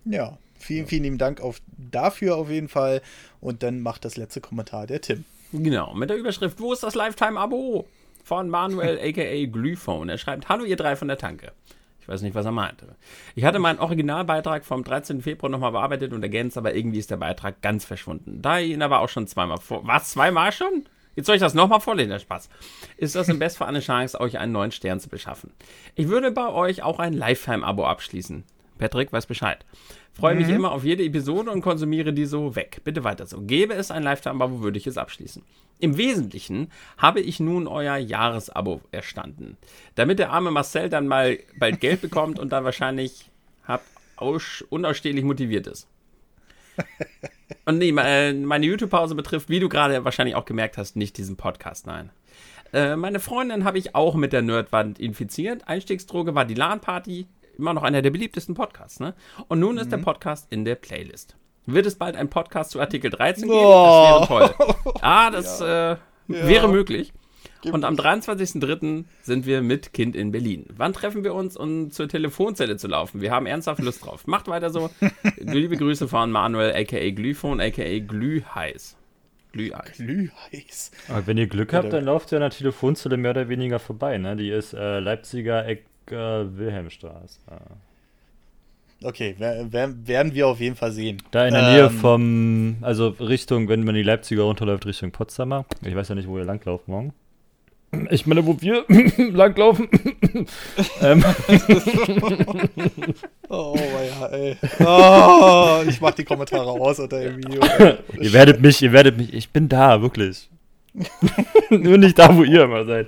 Ja, vielen, vielen lieben Dank auf, dafür auf jeden Fall. Und dann macht das letzte Kommentar der Tim. Genau, mit der Überschrift Wo ist das Lifetime-Abo? Von Manuel aka Glyphone. Er schreibt: Hallo, ihr drei von der Tanke. Ich weiß nicht, was er meinte. Ich hatte meinen Originalbeitrag vom 13. Februar nochmal bearbeitet und ergänzt, aber irgendwie ist der Beitrag ganz verschwunden. Da ihr ihn aber auch schon zweimal vor. Was? Zweimal schon? Jetzt soll ich das nochmal vorlesen, der Spaß. Ist das im Bestfall eine Chance, euch einen neuen Stern zu beschaffen? Ich würde bei euch auch ein Lifetime-Abo abschließen. Patrick weiß Bescheid. Freue mich mhm. immer auf jede Episode und konsumiere die so weg. Bitte weiter so. Gäbe es ein Lifetime-Abo, würde ich es abschließen. Im Wesentlichen habe ich nun euer Jahresabo erstanden. Damit der arme Marcel dann mal bald Geld bekommt und dann wahrscheinlich hab unausstehlich motiviert ist. Und nee, äh, meine YouTube-Pause betrifft, wie du gerade wahrscheinlich auch gemerkt hast, nicht diesen Podcast, nein. Äh, meine Freundin habe ich auch mit der Nerdwand infiziert. Einstiegsdroge war die LAN-Party immer noch einer der beliebtesten Podcasts, ne? Und nun ist mhm. der Podcast in der Playlist. Wird es bald einen Podcast zu Artikel 13 geben? Oh. Das wäre toll. Ah, das ja. Äh, wäre ja. möglich. Und am 23.03. sind wir mit Kind in Berlin. Wann treffen wir uns, um zur Telefonzelle zu laufen? Wir haben ernsthaft Lust drauf. Macht weiter so. Liebe Grüße von Manuel, aka Glühphone, aka Glühheiß. Glühheiß. Glühheiß. Aber wenn ihr Glück habt, dann lauft ihr an der Telefonzelle mehr oder weniger vorbei. Ne? Die ist äh, Leipziger Eck Wilhelmstraße. Okay, werden wir auf jeden Fall sehen. Da in der ähm, Nähe vom, also Richtung, wenn man die Leipziger runterläuft, Richtung Potsdamer. Ich weiß ja nicht, wo ihr langlauft morgen. Ich meine, wo wir langlaufen. ähm. oh, ja, ey. Oh, ich mach die Kommentare aus unter dem Video. ihr werdet mich, ihr werdet mich, ich bin da, wirklich. Nur nicht da, wo ihr immer seid.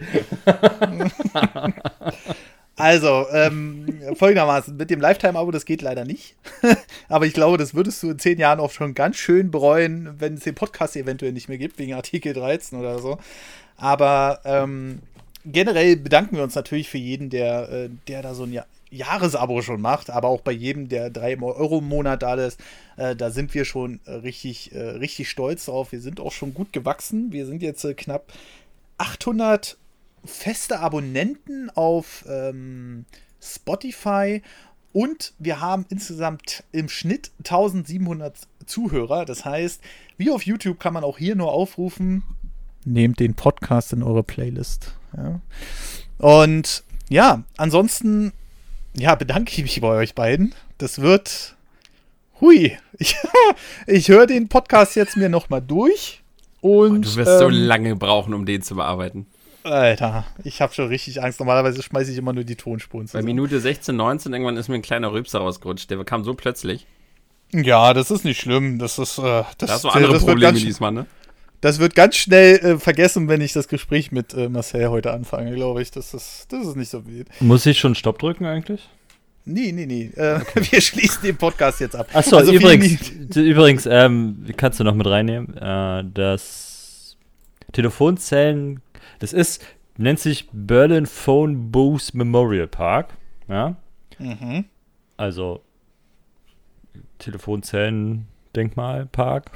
Also, ähm, folgendermaßen, mit dem Lifetime-Abo, das geht leider nicht. Aber ich glaube, das würdest du in zehn Jahren auch schon ganz schön bereuen, wenn es den Podcast eventuell nicht mehr gibt, wegen Artikel 13 oder so. Aber ähm, generell bedanken wir uns natürlich für jeden, der, äh, der da so ein ja Jahresabo schon macht, aber auch bei jedem, der drei Euro im Monat da ist, äh, da sind wir schon richtig, äh, richtig stolz drauf. Wir sind auch schon gut gewachsen. Wir sind jetzt äh, knapp 800 feste Abonnenten auf ähm, Spotify und wir haben insgesamt im Schnitt 1700 Zuhörer. Das heißt, wie auf YouTube kann man auch hier nur aufrufen, nehmt den Podcast in eure Playlist. Ja. Und ja, ansonsten ja, bedanke ich mich bei euch beiden. Das wird hui. Ich, ich höre den Podcast jetzt mir nochmal durch. Und, du wirst ähm, so lange brauchen, um den zu bearbeiten. Alter, ich habe schon richtig Angst. Normalerweise schmeiße ich immer nur die Tonspuren zusammen. Bei Minute 16, 19 irgendwann ist mir ein kleiner Rübser rausgerutscht. Der kam so plötzlich. Ja, das ist nicht schlimm. Das ist. Äh, das, da hast du andere das Probleme diesmal, ne? Das wird ganz schnell äh, vergessen, wenn ich das Gespräch mit äh, Marcel heute anfange, glaube ich. Das ist, das ist nicht so wild. Muss ich schon Stopp drücken eigentlich? Nee, nee, nee. Äh, okay. Wir schließen den Podcast jetzt ab. Achso, also übrigens, übrigens ähm, kannst du noch mit reinnehmen, äh, das Telefonzellen das ist, nennt sich Berlin Phone Booth Memorial Park. Ja. Mhm. Also Telefonzellen Denkmalpark.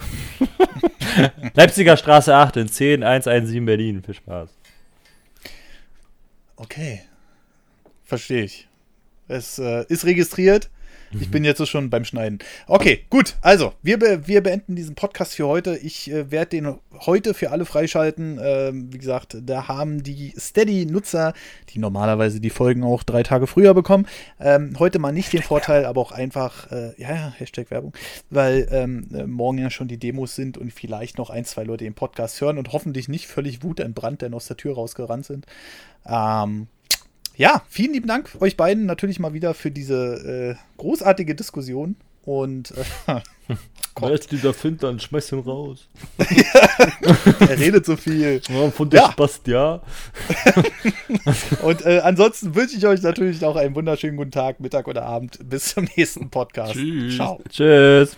Leipziger Straße 8 in 10117 Berlin. Viel Spaß. Okay. Verstehe ich. Es äh, ist registriert. Ich bin jetzt so schon beim Schneiden. Okay, gut. Also, wir, be wir beenden diesen Podcast für heute. Ich äh, werde den heute für alle freischalten. Ähm, wie gesagt, da haben die Steady-Nutzer, die normalerweise die Folgen auch drei Tage früher bekommen, ähm, heute mal nicht den Vorteil, aber auch einfach, äh, ja, ja, Hashtag Werbung, weil ähm, äh, morgen ja schon die Demos sind und vielleicht noch ein, zwei Leute den Podcast hören und hoffentlich nicht völlig wutentbrannt dann aus der Tür rausgerannt sind. Ähm, ja, vielen lieben Dank euch beiden natürlich mal wieder für diese äh, großartige Diskussion. Und äh, Wer ist dieser Find, dann schmeiß ihn raus. er redet so viel. Ja, von der Ja. Spast, ja. Und äh, ansonsten wünsche ich euch natürlich noch einen wunderschönen guten Tag, Mittag oder Abend. Bis zum nächsten Podcast. Tschüss. Ciao. Tschüss.